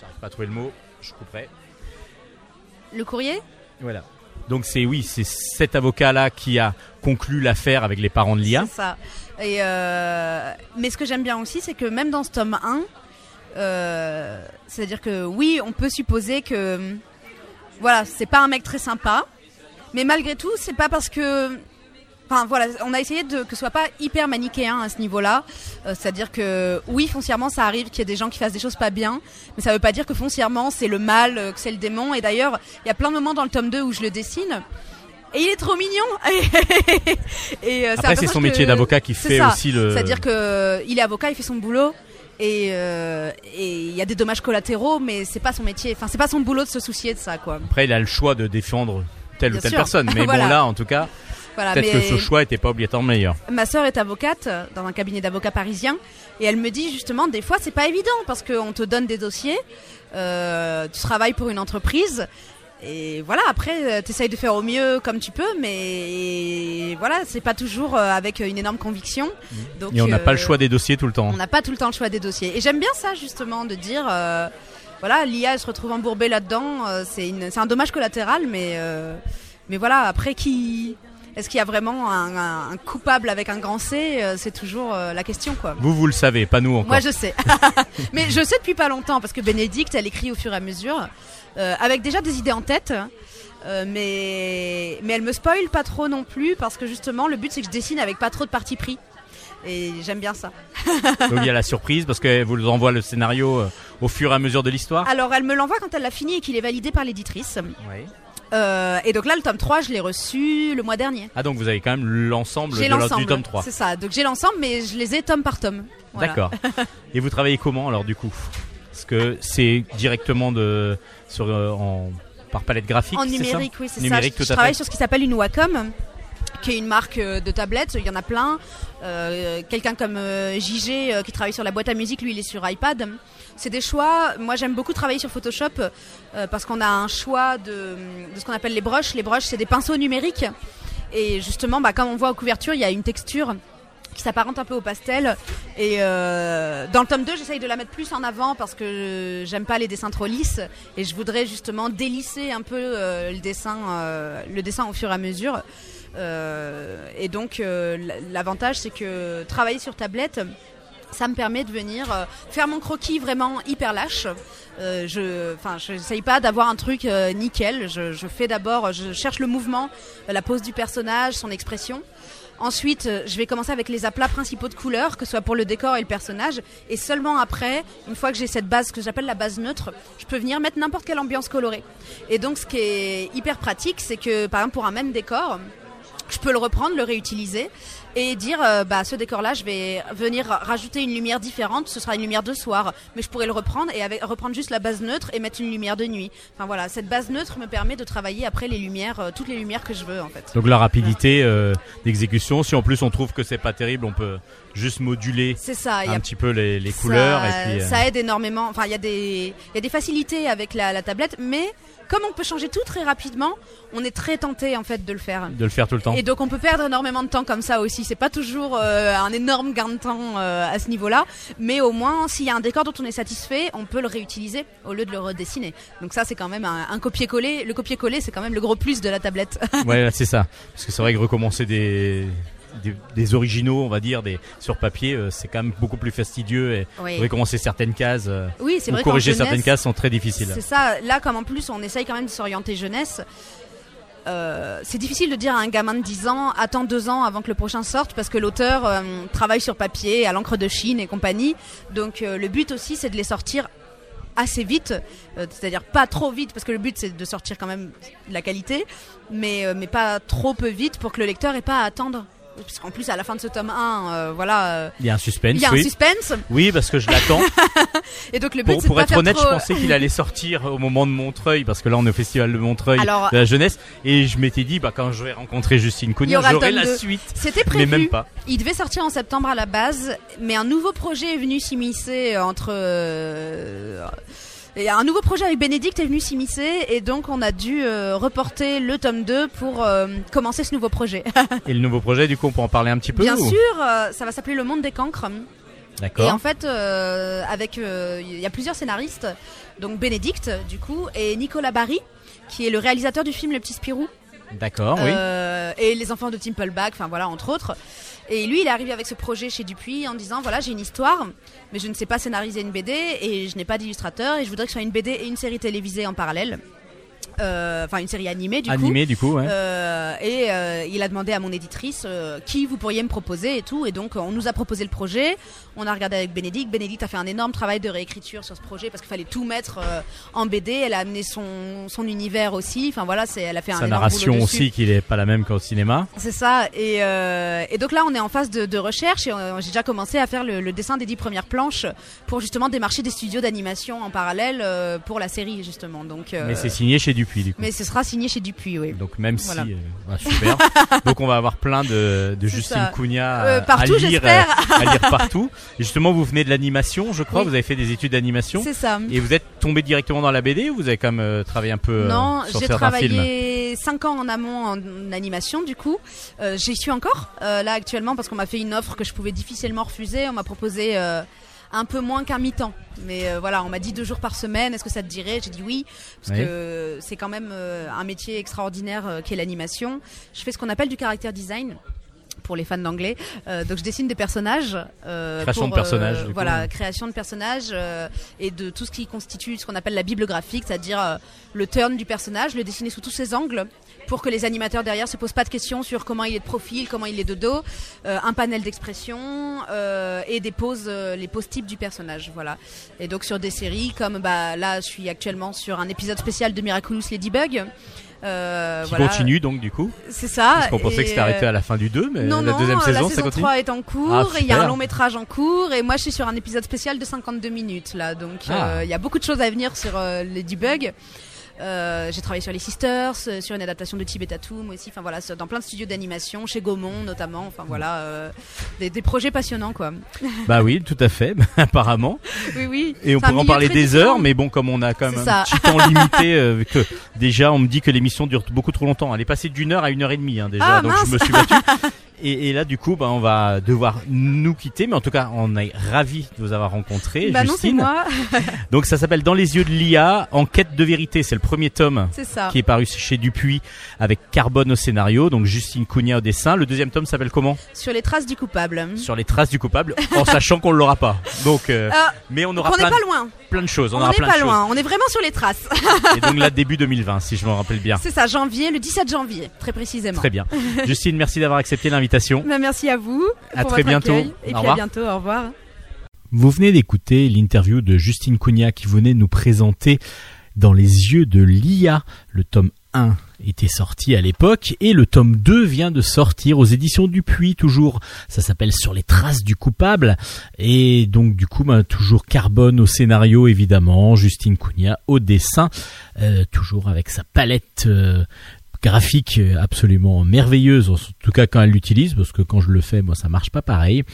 j'arrive pas à trouver le mot je couperai Le courrier? Voilà donc c'est oui c'est cet avocat là qui a conclu l'affaire avec les parents de l'IA C'est ça. Et euh, mais ce que j'aime bien aussi, c'est que même dans ce tome 1, euh, c'est-à-dire que oui, on peut supposer que voilà, c'est pas un mec très sympa, mais malgré tout, c'est pas parce que Enfin voilà, on a essayé de que ce soit pas hyper manichéen à ce niveau-là, Euh, c'est-à-dire que oui, foncièrement, ça arrive qu'il y ait des gens qui fassent des choses pas bien, mais ça veut pas dire que foncièrement c'est le mal, euh, que c'est le démon. Et d'ailleurs, il y a plein de moments dans le tome 2 où je le dessine, et il est trop mignon. et euh, après c'est son métier d'avocat qui fait ça. aussi le c'est-à-dire que il est avocat, il fait son boulot. Et euh, et il y a des dommages collatéraux, mais c'est pas son métier. Enfin, c'est pas son boulot de se soucier de ça, quoi. après il a le choix de défendre telle Bien ou telle sûr. personne mais Voilà. bon là en tout cas Voilà. peut-être que ce choix était pas obligatoirement meilleur ma sœur est avocate euh, dans un cabinet d'avocats parisien, et elle me dit justement, des fois, c'est pas évident parce qu'on te donne des dossiers, euh, tu travailles pour une entreprise. Et voilà, après, tu essayes de faire au mieux comme tu peux, mais voilà, c'est pas toujours euh, avec une énorme conviction. Donc, Mmh. et on n'a pas le euh, choix des dossiers tout le temps On n'a pas tout le temps le choix des dossiers. Et j'aime bien ça, justement, de dire, euh, voilà, l'IA, se retrouve embourbée là-dedans. euh, c'est un dommage collatéral, mais, euh, mais voilà, après, qui. Est-ce qu'il y a vraiment un, un- un coupable avec un grand C euh, C'est toujours euh, la question, quoi. vous vous le savez pas nous encore Moi, je sais. mais je sais depuis pas longtemps, parce que Bénédicte, elle écrit au fur et à mesure, euh, avec déjà des idées en tête. euh, mais, mais elle me spoil pas trop non plus, parce que justement, le but, c'est que je dessine avec pas trop de parti pris. Et j'aime bien ça. donc il y a la surprise parce que vous envoie le scénario au fur et à mesure de l'histoire Alors, elle me l'envoie quand elle l'a fini et qu'il est validé par l'éditrice. Ouais. Euh, et donc là, le tome 3, je l'ai reçu le mois dernier. Ah donc vous avez quand même l'ensemble de du tome 3. C'est ça. Donc j'ai l'ensemble, mais je les ai tome par tome. Voilà. D'accord. Et vous travaillez comment alors du coup? Parce que c'est directement de sur euh, en par palette graphique. En ça? numérique, oui, c'est ça. Numérique, Je, tout je à travaille fait. sur ce qui s'appelle une Wacom, qui est une marque euh, de tablettes. Il y en a plein. Euh, Quelqu'un comme euh, JG qui travaille sur la boîte à musique, lui, il est sur iPad. C'est des choix. Moi, j'aime beaucoup travailler sur Photoshop parce qu'on a un choix de, ce qu'on appelle les broches. Les broches, c'est des pinceaux numériques. Et justement, bah, comme on voit aux couvertures, il y a une texture qui s'apparente un peu au pastel. Et dans le tome 2, j'essaye de la mettre plus en avant parce que j'aime pas les dessins trop lisses et je voudrais justement délisser un peu le dessin, le dessin au fur et à mesure. Euh, et donc euh, l'avantage c'est que travailler sur tablette, ça me permet de venir euh, faire mon croquis vraiment hyper lâche. Je, enfin, je n'essaye pas d'avoir un truc nickel. Je, je fais d'abord, je cherche le mouvement, la pose du personnage, son expression. Ensuite, je vais commencer avec les aplats principaux de couleurs, que ce soit pour le décor et le personnage. Et seulement après, une fois que j'ai cette base que j'appelle la base neutre, je peux venir mettre n'importe quelle ambiance colorée. Et donc, ce qui est hyper pratique, c'est que, par exemple, pour un même décor, je peux le reprendre, le réutiliser et dire euh, bah ce décor là je vais venir rajouter une lumière différente ce sera une lumière de soir. Mais je pourrais le reprendre et avec, reprendre juste la base neutre et mettre une lumière de nuit. Enfin voilà cette base neutre me permet de travailler après les lumières euh, toutes les lumières que je veux en fait. Donc la rapidité euh, d'exécution, si en plus on trouve que c'est pas terrible, on peut juste moduler c'est ça il y a un petit peu les, les couleurs ça, et puis ça aide énormément. Enfin, il y a des, il y a des facilités avec la, la tablette, mais comme on peut changer tout très rapidement, on est très tenté en fait de le faire. de le faire tout le temps. Et donc on peut perdre énormément de temps comme ça aussi. C'est pas toujours euh, un énorme gain de temps euh, à ce niveau-là, mais au moins s'il y a un décor dont on est satisfait, on peut le réutiliser au lieu de le redessiner. Donc ça c'est quand même un, un copier-coller. Le copier-coller c'est quand même le gros plus de la tablette. Ouais, c'est ça. Parce que c'est vrai que recommencer des, des, des originaux, on va dire, des sur papier, euh, c'est quand même beaucoup plus fastidieux et oui, recommencer certaines cases euh, oui c'est ou vrai. corriger certaines cases sont très difficiles. C'est ça. Là, comme en plus, on essaye quand même de s'orienter jeunesse. euh, c'est difficile de dire à un gamin de 10 ans attends deux ans avant que le prochain sorte parce que l'auteur travaille sur papier à l'encre de Chine et compagnie donc le but aussi c'est de les sortir assez vite euh, c'est-à-dire pas trop vite parce que le but c'est de sortir quand même de la qualité mais euh, mais pas trop peu vite pour que le lecteur ait pas à attendre parce qu'en plus à la fin de ce tome 1 euh, voilà euh, Il y a un suspense, il y a un suspense Oui, parce que je l'attends. et donc le but pour c'est pour être honnête, trop... je pensais qu'il allait sortir au moment de Montreuil, parce que là on est au festival de Montreuil Alors- de la jeunesse, et je m'étais dit, bah quand je vais rencontrer Justine Cunha, j'aurai la suite. c'était Mais prévu même pas. Il devait sortir en septembre à la base, mais un nouveau projet est venu s'immiscer entre. euh, et un nouveau projet avec Bénédicte est venu s'immiscer et donc on a dû euh, reporter le tome 2 pour euh, commencer ce nouveau projet. Et le nouveau projet, du coup, on peut en parler un petit peu Bien ou- sûr, euh, ça va s'appeler Le Monde des Cancres. Et D'accord. en fait, avec il y a plusieurs scénaristes, donc Bénédicte du coup et Nicolas Barry, qui est le réalisateur du film Le Petit Spirou. D'accord, oui. Et les enfants de Timpleback, enfin voilà, entre autres. Et lui, il est arrivé avec ce projet chez Dupuis en disant voilà, j'ai une histoire, mais je ne sais pas scénariser une BD et je n'ai pas d'illustrateur et je voudrais que ce soit une BD et une série télévisée en parallèle. Euh, Enfin, une série animée du coup. Animé, du coup, ouais. Euh, et euh, il a demandé à mon éditrice qui vous pourriez me proposer et tout. Et donc on nous a proposé le projet. On a regardé avec Bénédicte. Bénédicte a fait un énorme travail de réécriture sur ce projet parce qu'il fallait tout mettre en BD. Elle a amené son, son univers aussi. Enfin voilà, c'est elle a fait un Sa énorme narration boulot aussi, qu'il est pas la même qu'au cinéma. C'est ça. Et, et donc là, on est en phase de, de recherche et j'ai déjà commencé à faire le, le dessin des dix premières planches pour justement démarcher des studios d'animation en parallèle euh, pour la série justement. Donc, euh, Mais c'est signé chez Dupuis, du coup. mais ce sera signé chez Dupuis, oui. Donc même Voilà. si, euh, bah, super. Donc on va avoir plein de, de Justine. Cunha Euh, à- partout, à lire, j'espère. euh, à lire partout. Et justement, vous venez de l'animation, je crois. Oui. Vous avez fait des études d'animation. C'est ça. Et vous êtes tombé directement dans la BD ou vous avez quand même travaillé un peu Non, sur j'ai certains films travaillé 5 ans en amont en, animation du coup. J'y suis encore là actuellement parce qu'on m'a fait une offre que je pouvais difficilement refuser. On m'a proposé un peu moins qu'un mi-temps. Mais euh, voilà, on m'a dit deux jours par semaine, est-ce que ça te dirait? J'ai dit oui, parce Oui. que c'est quand même euh, un métier extraordinaire euh, qu'est l'animation. Je fais ce qu'on appelle du caractère design pour les fans d'anglais. Euh, donc je dessine des personnages. euh, Création pour, de personnages, euh, voilà, création de personnages euh, et de tout ce qui constitue ce qu'on appelle la bible graphique, c'est-à-dire euh, le turn du personnage, le dessiner sous tous ses angles pour que les animateurs derrière se posent pas de questions sur comment il est de profil, comment il est de dos, euh, un panel d'expression euh, et des poses, euh, les poses types du personnage, voilà. Et donc sur des séries comme bah là, je suis actuellement sur un épisode spécial de Miraculous Ladybug. Euh, Qui voilà. continue donc du coup C'est ça. Parce qu'on pensait que c'était arrêté à la fin du 2 mais non, la non, deuxième la saison saison ça continue 3 est en cours Ah, et il y a un long métrage en cours et moi je suis sur un épisode spécial de 52 minutes là donc Ah. euh, il y a beaucoup de choses à venir sur euh, les debugs. Euh, j'ai travaillé sur les Sisters, euh, sur une adaptation de Tibet Tatum aussi, enfin voilà, dans plein de studios d'animation, chez Gaumont notamment, enfin voilà, euh, des, des projets passionnants quoi. Bah oui, tout à fait, apparemment. Oui, oui. Et on pourrait en parler des heures, mais bon, comme on a quand même un petit temps limité, euh, que déjà on me dit que l'émission dure beaucoup trop longtemps. Elle est passée d'une heure à une heure et demie hein, déjà, Ah, donc je me suis battu. Et, et là, du coup, bah, on va devoir nous quitter, mais en tout cas, on est ravis de vous avoir rencontré, Bah non, Justine. moi. Donc ça s'appelle Dans les yeux de l'IA, Enquête de vérité. C'est le premier tome ça. qui est paru chez Dupuis avec Carbone au scénario, donc Justine Cugna au dessin. Le deuxième tome s'appelle comment? Sur les traces du coupable. Sur les traces du coupable, en sachant qu'on ne l'aura pas. Donc, euh, Ah, mais on aura on n'est plein, pas loin. plein de choses. On, On aura n'est plein pas de loin. On est vraiment sur les traces. Et donc là, début 2020, si je me rappelle bien. C'est ça, janvier, le 17 janvier, très précisément. Très bien. Justine, merci d'avoir accepté l'invitation. Bah, merci à vous. À pour très votre bientôt. accueil. Au Et puis revoir. à bientôt. Au revoir. Vous venez d'écouter l'interview de Justine Cugna qui venait nous présenter Dans les yeux de l'IA. Le tome 1 était sorti à l'époque et le tome 2 vient de sortir aux éditions Dupuis toujours. Ça s'appelle Sur les traces du coupable et donc du coup ben, toujours Carbone au scénario évidemment, Justine Cugna au dessin, euh, toujours avec sa palette euh, graphique euh, absolument merveilleuse, en tout cas quand elle l'utilise, parce que quand je le fais, moi ça marche pas pareil.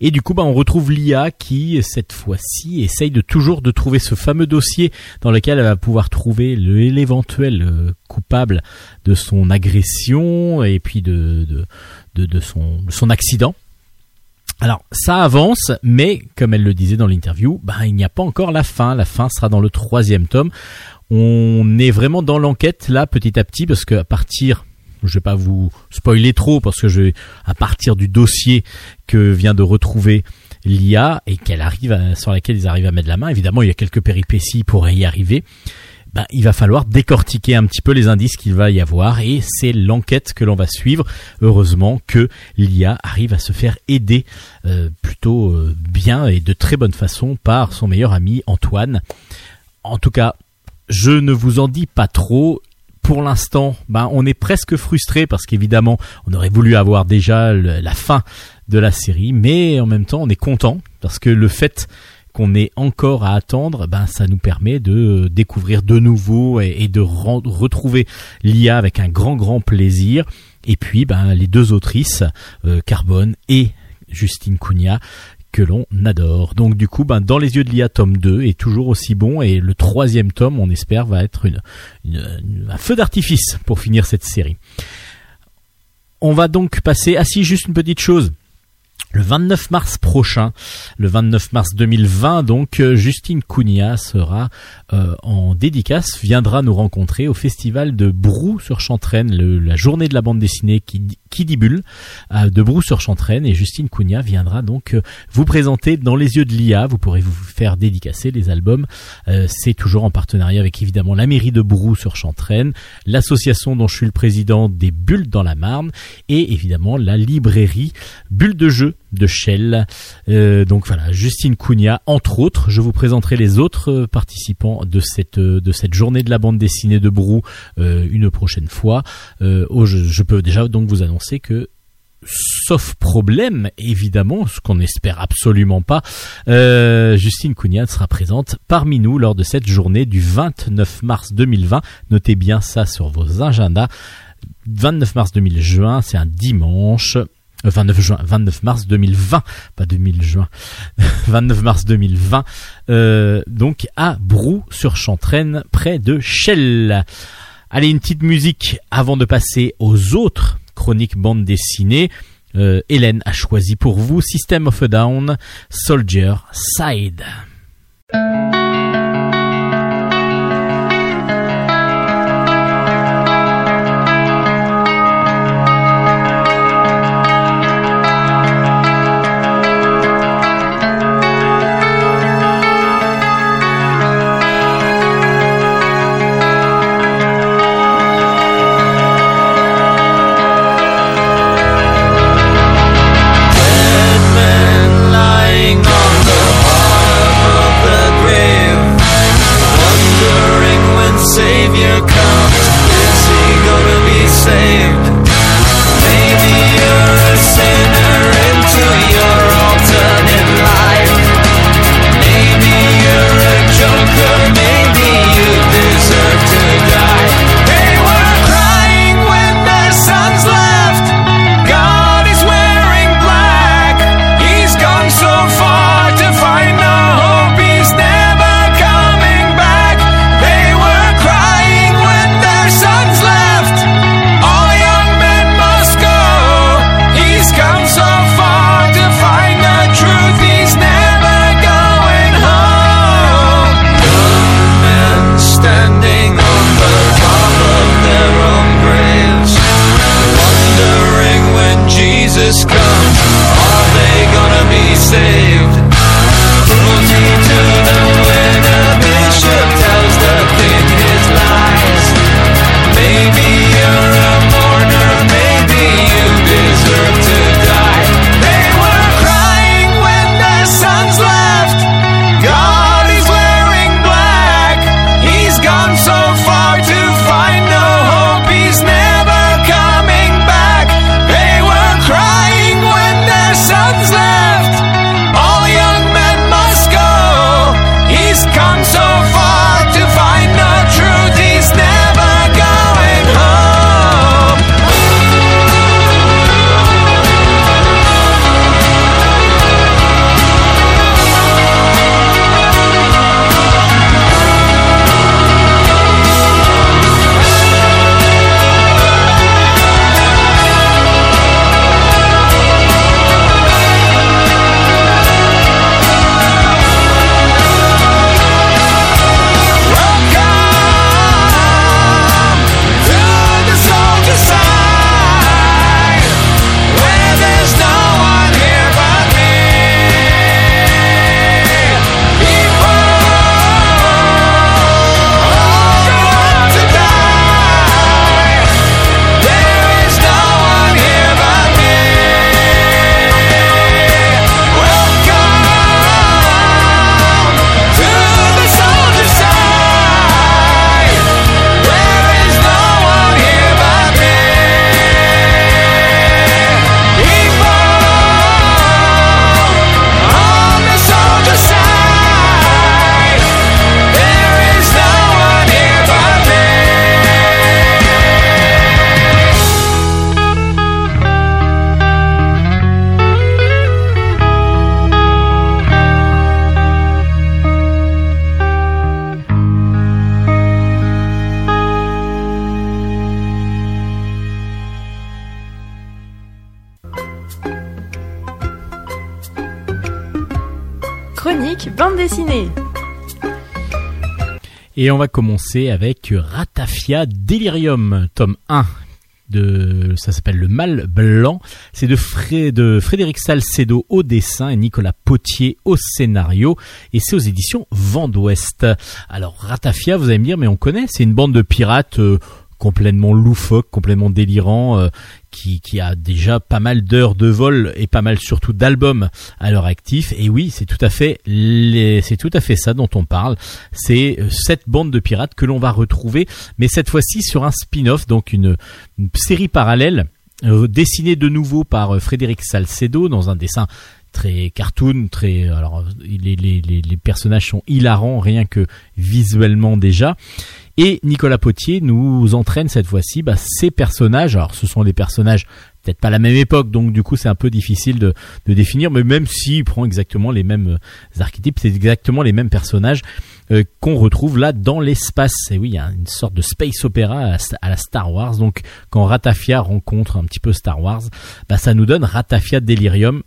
Et du coup, bah, on retrouve l'IA qui, cette fois-ci, essaye de toujours de trouver ce fameux dossier dans lequel elle va pouvoir trouver l'éventuel euh, coupable de son agression et puis de, de, de, de son, de son accident. Alors, ça avance, mais comme elle le disait dans l'interview, bah, il n'y a pas encore la fin. La fin sera dans le troisième tome. On est vraiment dans l'enquête là, petit à petit, parce que à partir, je vais pas vous spoiler trop, parce que je, à partir du dossier que vient de retrouver l'IA et qu'elle arrive à- sur laquelle ils arrivent à mettre la main, évidemment, il y a quelques péripéties pour y arriver. Ben, il va falloir décortiquer un petit peu les indices qu'il va y avoir et c'est l'enquête que l'on va suivre. Heureusement que l'IA arrive à se faire aider euh, plutôt euh, bien et de très bonne façon par son meilleur ami Antoine. En tout cas, je ne vous en dis pas trop. Pour l'instant, ben, on est presque frustré parce qu'évidemment, on aurait voulu avoir déjà la fin de la série, mais en même temps, on est content parce que le fait qu'on ait encore à attendre, ben ça nous permet de découvrir de nouveau et, de retrouver l'IA avec un grand grand plaisir. Et puis, ben les deux autrices, euh, Carbone et Justine Cugna, que l'on adore. Donc du coup, ben, dans les yeux de l'IA, tome 2 est toujours aussi bon et le troisième tome, on espère, va être une, un feu d'artifice pour finir cette série. On va donc passer, ah si, juste une petite chose. Le 29 mars prochain, le 29 mars 2020, donc euh, Justine Cugna sera euh, en dédicace, viendra nous rencontrer au festival de Brou-sur-Chantraine, la journée de la bande dessinée qui, qui euh, de Brou-sur-Chantraine, et Justine Cugna viendra donc euh, vous présenter dans les yeux de l'IA. Vous pourrez vous faire dédicacer les albums. C'est toujours en partenariat avec évidemment la mairie de Brou-sur-Chantraine, l'association dont je suis le président des Bulles dans la Marne, et évidemment la librairie Bulle de jeu de Shell. Euh, donc voilà, Justine Cugna, entre autres. Je vous présenterai les autres euh, participants de cette euh, de cette journée de la bande dessinée de Brou une prochaine fois. Oh, je, peux déjà donc vous annoncer que Sauf problème, évidemment, ce qu'on n'espère absolument pas, Justine Cugna sera présente parmi nous lors de cette journée du 29 mars 2020. Notez bien ça sur vos agendas. 29 mars 2020, c'est un dimanche. Euh, 29 juin, 29 mars 2020, pas 2000 juin, 29 mars 2020, euh, donc à Brou sur Chantraine, près de Chelles. Allez, une petite musique avant de passer aux autres chroniques bande dessinée. Euh, Hélène a choisi pour vous System of a Down, Soldier Side. Et on va commencer avec Ratafia Delirium, tome 1. De, ça s'appelle Le Mal Blanc. C'est de, de Frédéric Salcedo au dessin et Nicolas Potier au scénario. Et c'est aux éditions Vent d'Ouest. Alors Ratafia, vous allez me dire, mais on connaît, c'est une bande de pirates euh, complètement loufoque, complètement délirant, euh, qui, a déjà pas mal d'heures de vol et pas mal surtout d'albums à leur actif. Et oui, c'est tout à fait c'est tout à fait ça dont on parle. C'est euh, cette bande de pirates que l'on va retrouver, mais cette fois-ci sur un spin-off, donc une, série parallèle euh, dessinée de nouveau par euh, Frédéric Salcedo dans un dessin très cartoon, très alors les personnages sont hilarants rien que visuellement déjà. Et Nicolas Potier nous entraîne cette fois-ci bah, ces personnages. Alors ce sont des personnages peut-être pas la même époque, donc du coup c'est un peu difficile de, définir, mais même s'il prend exactement les mêmes euh, archétypes, c'est exactement les mêmes personnages euh, qu'on retrouve là dans l'espace. Et oui, il y a une sorte de space opéra à, la- à la Star Wars. Donc quand Ratafia rencontre un petit peu Star Wars, bah, ça nous donne Ratafia Delirium.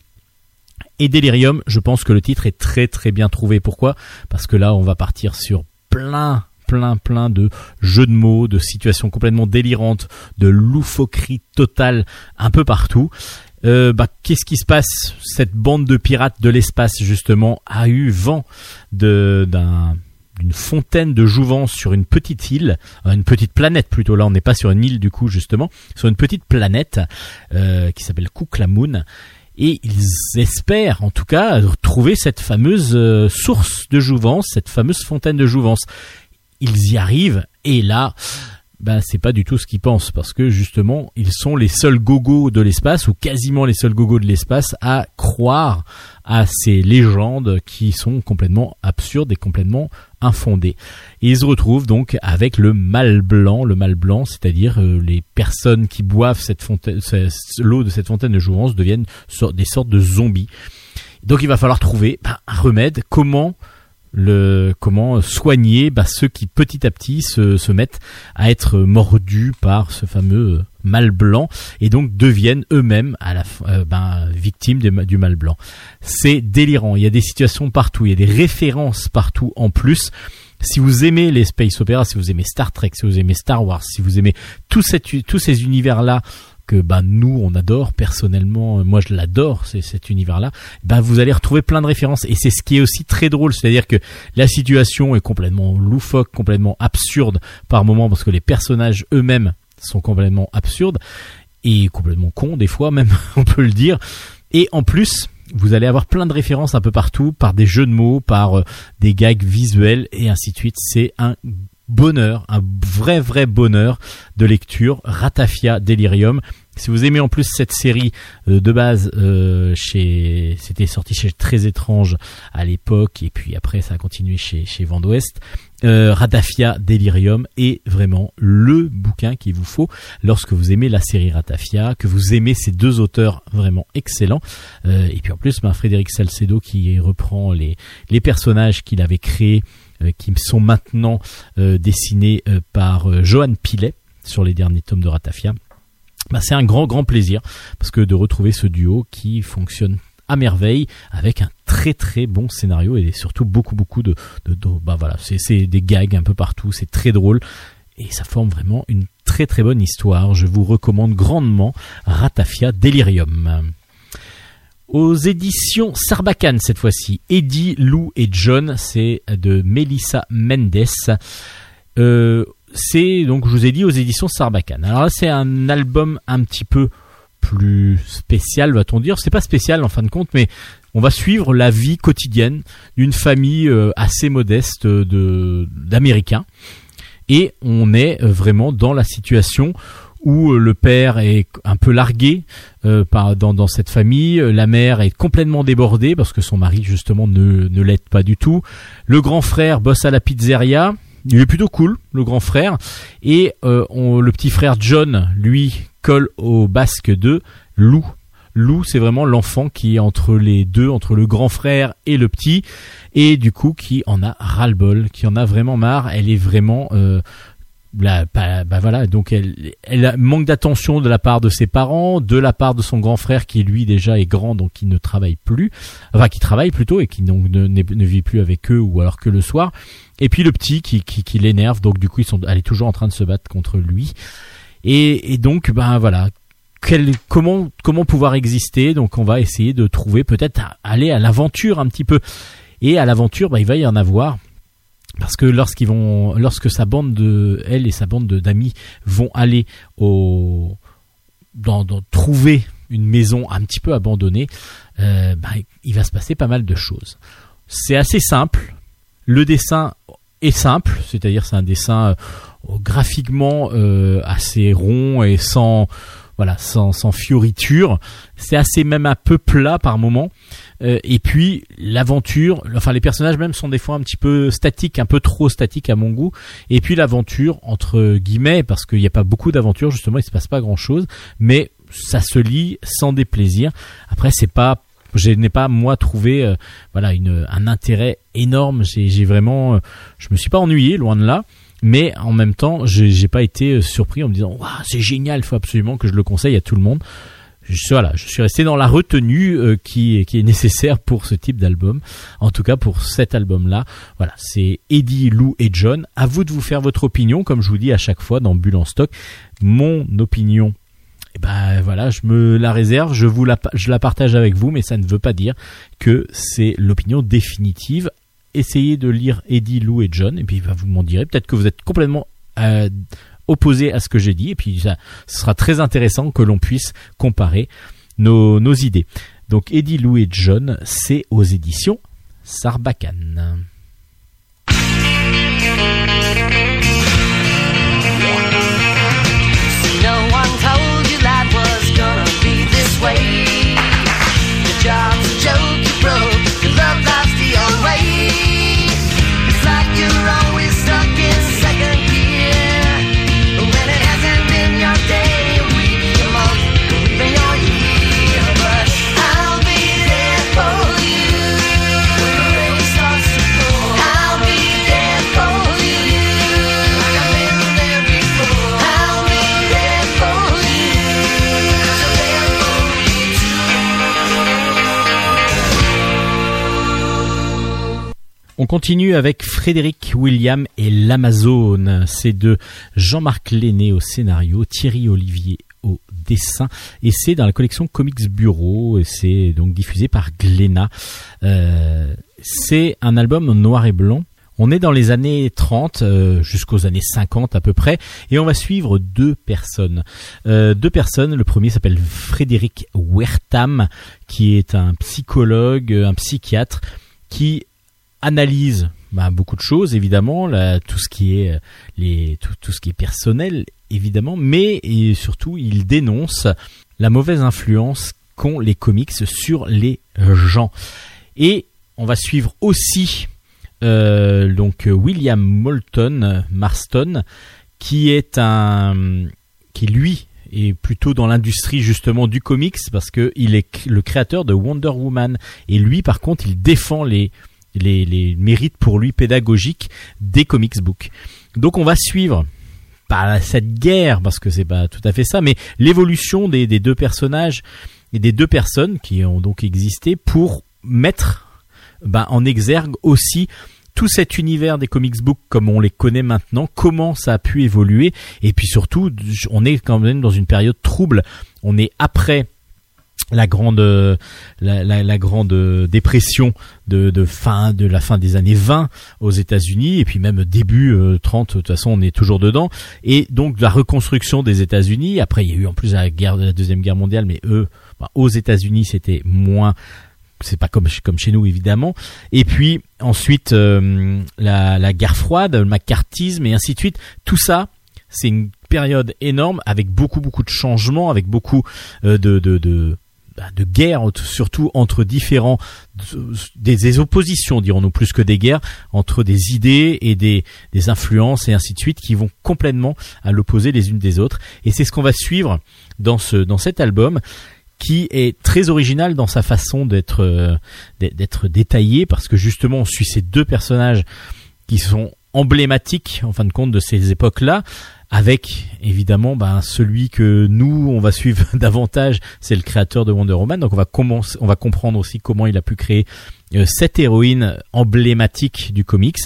Et Delirium, je pense que le titre est très très bien trouvé. Pourquoi? Parce que là, on va partir sur plein plein plein de jeux de mots, de situations complètement délirantes, de loufoquerie totale un peu partout. Euh, bah, qu'est-ce qui se passe? Cette bande de pirates de l'espace justement a eu vent de d'un d'une fontaine de jouvence sur une petite île, euh, une petite planète plutôt. Là, on n'est pas sur une île du coup justement, sur une petite planète euh, qui s'appelle Kuklamoon. Et ils espèrent en tout cas trouver cette fameuse source de jouvence, cette fameuse fontaine de jouvence ils y arrivent et là ben c'est pas du tout ce qu'ils pensent parce que justement ils sont les seuls gogos de l'espace ou quasiment les seuls gogos de l'espace à croire à ces légendes qui sont complètement absurdes et complètement infondées. Et ils se retrouvent donc avec le mal blanc, le mal blanc, c'est-à-dire euh, les personnes qui boivent cette fontaine, l'eau de cette fontaine de jouvence deviennent des sortes de zombies. Donc il va falloir trouver ben, un remède. Comment le comment soigner bah, ceux qui petit à petit se, se mettent à être mordus par ce fameux mal blanc et donc deviennent eux-mêmes à la euh, ben, victimes du mal blanc. C'est délirant. Il y a des situations partout, il y a des références partout en plus. Si vous aimez les space opéras, si vous aimez Star Trek, si vous aimez Star Wars, si vous aimez tout cette, tous ces univers-là que bah nous on adore personnellement euh, moi je l'adore c'est cet univers là bah vous allez retrouver plein de références. Et c'est ce qui est aussi très drôle c'est-à-dire que la situation est complètement loufoque complètement absurde par moments parce que les personnages eux-mêmes sont complètement absurdes et complètement cons des fois même on peut le dire. Et en plus vous allez avoir plein de références un peu partout par des jeux de mots par euh, des gags visuels et ainsi de suite. C'est un bonheur, un vrai vrai bonheur de lecture, Ratafia Delirium. Si vous aimez en plus cette série euh, de base, euh, chez, c'était sorti chez Très étrange à l'époque et puis après ça a continué chez chez Vent d'Ouest. Euh, Ratafia Delirium est vraiment le bouquin qu'il vous faut lorsque vous aimez la série Ratafia, que vous aimez ces deux auteurs vraiment excellents. Euh, et puis en plus, ben, Frédéric Salcedo qui reprend les les personnages qu'il avait créés qui sont maintenant euh, dessinés euh, par euh, Johan Pilet sur les derniers tomes de Ratafia. Bah, c'est un grand grand plaisir parce que de retrouver ce duo qui fonctionne à merveille avec un très très bon scénario et surtout beaucoup beaucoup de, de, bah c'est c'est des gags un peu partout c'est très drôle et ça forme vraiment une très très bonne histoire je vous recommande grandement Ratafia Delirium aux éditions Sarbacane cette fois-ci, Eddie, Lou et John, c'est de Melissa Mendes. Euh, c'est donc je vous ai dit aux éditions Sarbacane. Alors là c'est un album un petit peu plus spécial va-t-on dire. C'est pas spécial en fin de compte, mais on va suivre la vie quotidienne d'une famille euh, assez modeste de d'Américains et on est euh, vraiment dans la situation où euh, le père est un peu largué euh, par, dans, cette famille, Euh, la mère est complètement débordée parce que son mari justement ne, ne l'aide pas du tout, le grand frère bosse à la pizzeria, il est plutôt cool, le grand frère, et euh, le petit frère John, lui, colle au basque de Lou. Lou, c'est vraiment l'enfant qui est entre les deux, entre le grand frère et le petit, et du coup qui en a ras-le-bol, qui en a vraiment marre. Elle est vraiment bah, bah voilà, donc elle, elle manque d'attention de la part de ses parents, de la part de son grand frère qui lui déjà est grand, donc qui ne travaille plus, enfin qui travaille plutôt et qui donc ne, ne vit plus avec eux ou alors que le soir. Et puis le petit qui, qui, qui l'énerve, donc du coup ils sont, elle est toujours en train de se battre contre lui. Et, et donc ben voilà, quel, comment comment pouvoir exister? Donc on va essayer de trouver peut-être aller à l'aventure un petit peu. Et à l'aventure, bah, il va y en avoir parce que lorsqu'ils vont, lorsque sa bande de, elle et sa bande de- d'amis vont aller au, dans, dans- trouver une maison un petit peu abandonnée, euh, bah, il va se passer pas mal de choses. C'est assez simple. Le dessin est simple, c'est-à-dire c'est un dessin euh, graphiquement euh, assez rond et sans voilà sans, sans fioriture. C'est assez même un peu plat par moment. Euh, et puis l'aventure, enfin les personnages même sont des fois un petit peu statiques, un peu trop statiques à mon goût. Et puis l'aventure entre guillemets, parce qu'il n'y a pas beaucoup d'aventures justement, il se passe pas grand chose, mais ça se lit sans déplaisir. Après c'est pas je n'ai pas moi trouvé euh, voilà une, un intérêt énorme. J'ai j'ai vraiment, euh, je me suis pas ennuyé loin de là, mais en même temps j'ai pas été euh, surpris en me disant Waouh, c'est génial, il faut absolument que je le conseille à tout le monde. Voilà, je suis resté dans la retenue euh, qui, qui est nécessaire pour ce type d'album. En tout cas pour cet album-là, voilà, c'est Eddie, Lou et John. À vous de vous faire votre opinion, comme je vous dis à chaque fois dans Bulle en stock. Mon opinion eh ben voilà, je me la réserve, je vous la, je la partage avec vous, mais ça ne veut pas dire que c'est l'opinion définitive. Essayez de lire Eddie, Lou et John, et puis vous m'en direz. Peut-être que vous êtes complètement euh, opposé à ce que j'ai dit, et puis ça, ce sera très intéressant que l'on puisse comparer nos, nos idées. Donc Eddie, Lou et John, c'est aux éditions Sarbacane. Continue avec Frédéric William et l'Amazone. C'est de Jean-Marc Lenné au scénario, Thierry Olivier au dessin et c'est dans la collection Comics Bureau et c'est donc diffusé par Glénat. Euh, c'est un album noir et blanc. On est dans les années 30 euh, jusqu'aux années 50 à peu près et on va suivre deux personnes. Euh, deux personnes, le premier s'appelle Frédéric Wertham qui est un psychologue, un psychiatre qui analyse bah, beaucoup de choses évidemment, tout ce qui est euh, les tout, tout ce qui est personnel évidemment, mais et surtout il dénonce la mauvaise influence qu'ont les comics sur les gens. Et on va suivre aussi euh, donc William Moulton Marston qui est un qui lui est plutôt dans l'industrie justement du comics parce que il est le créateur de Wonder Woman et lui par contre il défend les les, les mérites pour lui pédagogiques des comics books. Donc on va suivre pas cette guerre parce que c'est pas tout à fait ça, mais l'évolution des, des deux personnages et des deux personnes qui ont donc existé pour mettre ben, en exergue aussi tout cet univers des comics books comme on les connaît maintenant, comment ça a pu évoluer, et puis surtout, on est quand même dans une période trouble. On est après la grande euh, la, grande euh, dépression de, de fin de la fin des années 20 aux États-Unis et puis même début euh, 30 de toute façon on est toujours dedans. Et donc la reconstruction des États-Unis après il y a eu en plus la guerre la deuxième guerre mondiale mais eux bah, aux États-Unis c'était moins c'est pas comme comme chez nous évidemment. Et puis ensuite euh, la, la guerre froide le macartisme et ainsi de suite. Tout ça c'est une période énorme avec beaucoup beaucoup de changements avec beaucoup euh, de, de guerre surtout entre différents des, des oppositions dirons-nous plus que des guerres entre des idées et des, des influences et ainsi de suite qui vont complètement à l'opposé les unes des autres. Et c'est ce qu'on va suivre dans ce dans cet album qui est très original dans sa façon d'être euh, d'être détaillé parce que justement on suit ces deux personnages qui sont emblématiques en fin de compte de ces époques-là avec évidemment ben, celui que nous on va suivre davantage c'est le créateur de Wonder Woman donc on va commencer on va comprendre aussi comment il a pu créer euh, cette héroïne emblématique du comics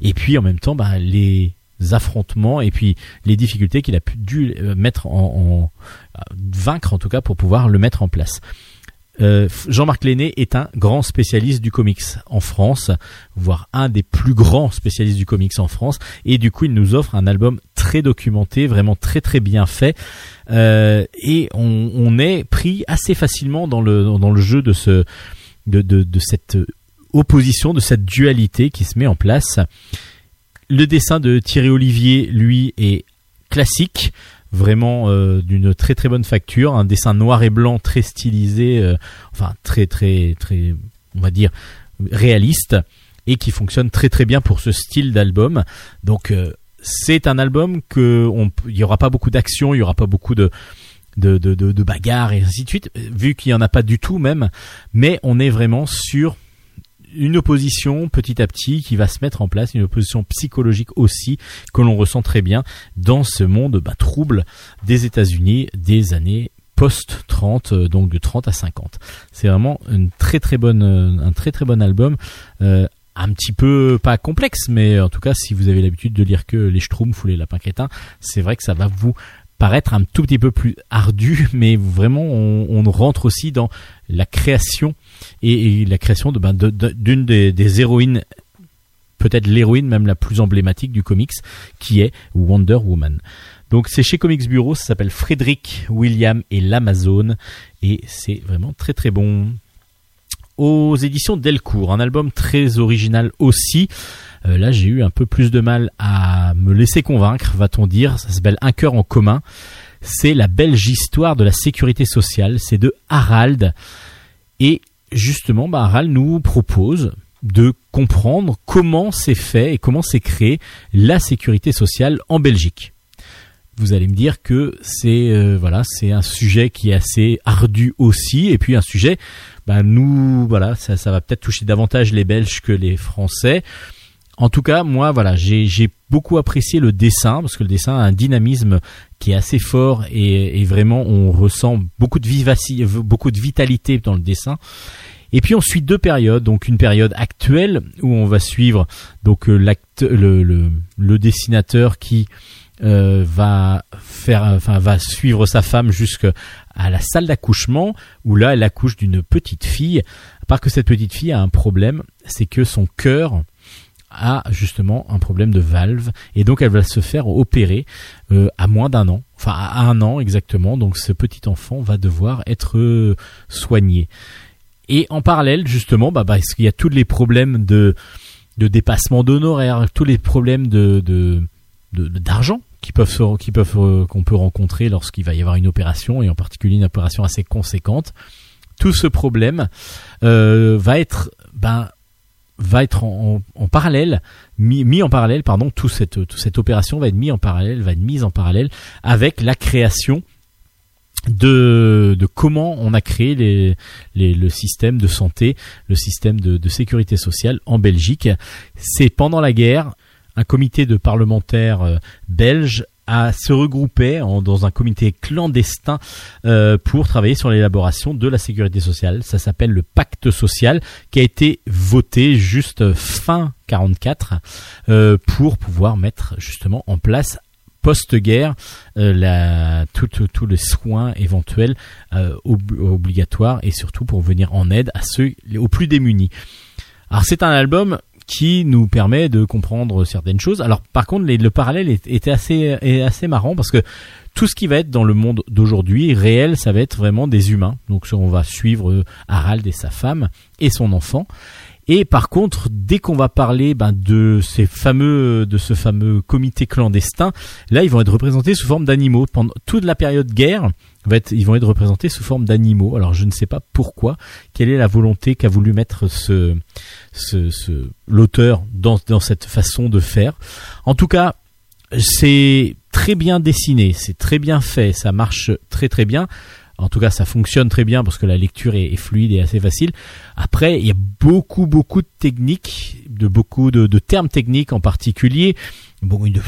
et puis en même temps ben, les affrontements et puis les difficultés qu'il a pu dû euh, mettre en, en vaincre en tout cas pour pouvoir le mettre en place. Euh, Jean-Marc Lenné est un grand spécialiste du comics en France, voire un des plus grands spécialistes du comics en France, et du coup il nous offre un album très documenté, vraiment très très bien fait, euh, et on, est pris assez facilement dans le dans le jeu de ce de, de cette opposition, de cette dualité qui se met en place. Le dessin de Thierry Olivier, lui, est classique vraiment euh, d'une très très bonne facture, un dessin noir et blanc très stylisé, euh, enfin très très très, on va dire réaliste et qui fonctionne très très bien pour ce style d'album. Donc euh, c'est un album que on, il y aura pas beaucoup d'action, il y aura pas beaucoup de de, de, de, de bagarres et ainsi de suite, vu qu'il y en a pas du tout même, mais on est vraiment sur une opposition petit à petit qui va se mettre en place, une opposition psychologique aussi que l'on ressent très bien dans ce monde bah, trouble des États-Unis des années post 30 euh, donc de 30 à 50. C'est vraiment une très très bonne euh, un très très bon album euh, un petit peu pas complexe mais en tout cas si vous avez l'habitude de lire que les Schtroumpfs ou les lapins c'est vrai que ça va vous paraître un tout petit peu plus ardu, mais vraiment on, rentre aussi dans la création et, la création de, ben, d'une des, des héroïnes, peut-être l'héroïne même la plus emblématique du comics, qui est Wonder Woman. Donc c'est chez Comics Bureau, ça s'appelle Frédéric William et l'Amazon, et c'est vraiment très très bon. Aux éditions Delcourt, un album très original aussi. Euh, là, j'ai eu un peu plus de mal à me laisser convaincre, va-t-on dire. Ça s'appelle Un cœur en commun. C'est la belge histoire de la sécurité sociale. C'est de Harald. Et justement, bah, Harald nous propose de comprendre comment c'est fait et comment c'est créé la sécurité sociale en Belgique. Vous allez me dire que c'est euh, voilà, c'est un sujet qui est assez ardu aussi, et puis un sujet, bah, nous voilà, ça va peut-être toucher davantage les Belges que les Français. En tout cas, moi, voilà, j'ai beaucoup apprécié le dessin parce que le dessin a un dynamisme qui est assez fort et, vraiment on ressent beaucoup de vitalité dans le dessin. Et puis on suit deux périodes, donc une période actuelle où on va suivre donc euh, le dessinateur qui euh, va faire, enfin va suivre sa femme jusqu'à la salle d'accouchement où là elle accouche d'une petite fille. À part que cette petite fille a un problème, c'est que son cœur a justement un problème de valve et donc elle va se faire opérer euh, à moins d'un an, enfin à un an exactement. Donc ce petit enfant va devoir être euh, soigné. Et en parallèle justement, bah, parce qu'il y a tous les problèmes de de dépassement d'honoraires, tous les problèmes de de d'argent qui peuvent qui peuvent euh, qu'on peut rencontrer lorsqu'il va y avoir une opération et en particulier une opération assez conséquente. Tout ce problème euh, va être ben va être en, en- parallèle mis, mis en parallèle pardon toute cette toute cette opération va être mis en parallèle va être mise en parallèle avec la création de, de comment on a créé les, les- le système de santé, le système de, de sécurité sociale en Belgique. C'est pendant la guerre, un comité de parlementaires euh, belges a se regroupé en- dans un comité clandestin euh, pour travailler sur l'élaboration de la sécurité sociale. Ça s'appelle le pacte social qui a été voté juste fin 44 euh, pour pouvoir mettre justement en place post-guerre euh, la tout, tout, tous les soins éventuels euh, ob- obligatoires et surtout pour venir en aide à ceux aux plus démunis. Alors c'est un album qui nous permet de comprendre certaines choses. Alors par contre le parallèle était assez est assez marrant parce que tout ce qui va être dans le monde d'aujourd'hui réel, ça va être vraiment des humains. Donc on va suivre euh, Harald et sa femme et son enfant. Et par contre, dès qu'on va parler ben, de ces fameux, de ce fameux comité clandestin, là, ils vont être représentés sous forme d'animaux. Pendant toute la période guerre, ils vont être représentés sous forme d'animaux. Alors, je ne sais pas pourquoi. Quelle est la volonté qu'a voulu mettre ce, ce, ce l'auteur dans, dans cette façon de faire? En tout cas, c'est très bien dessiné, c'est très bien fait, ça marche très très bien. En tout cas, ça fonctionne très bien parce que la lecture est, fluide et assez facile. Après, il y a beaucoup, beaucoup de techniques, de beaucoup de, termes techniques en particulier.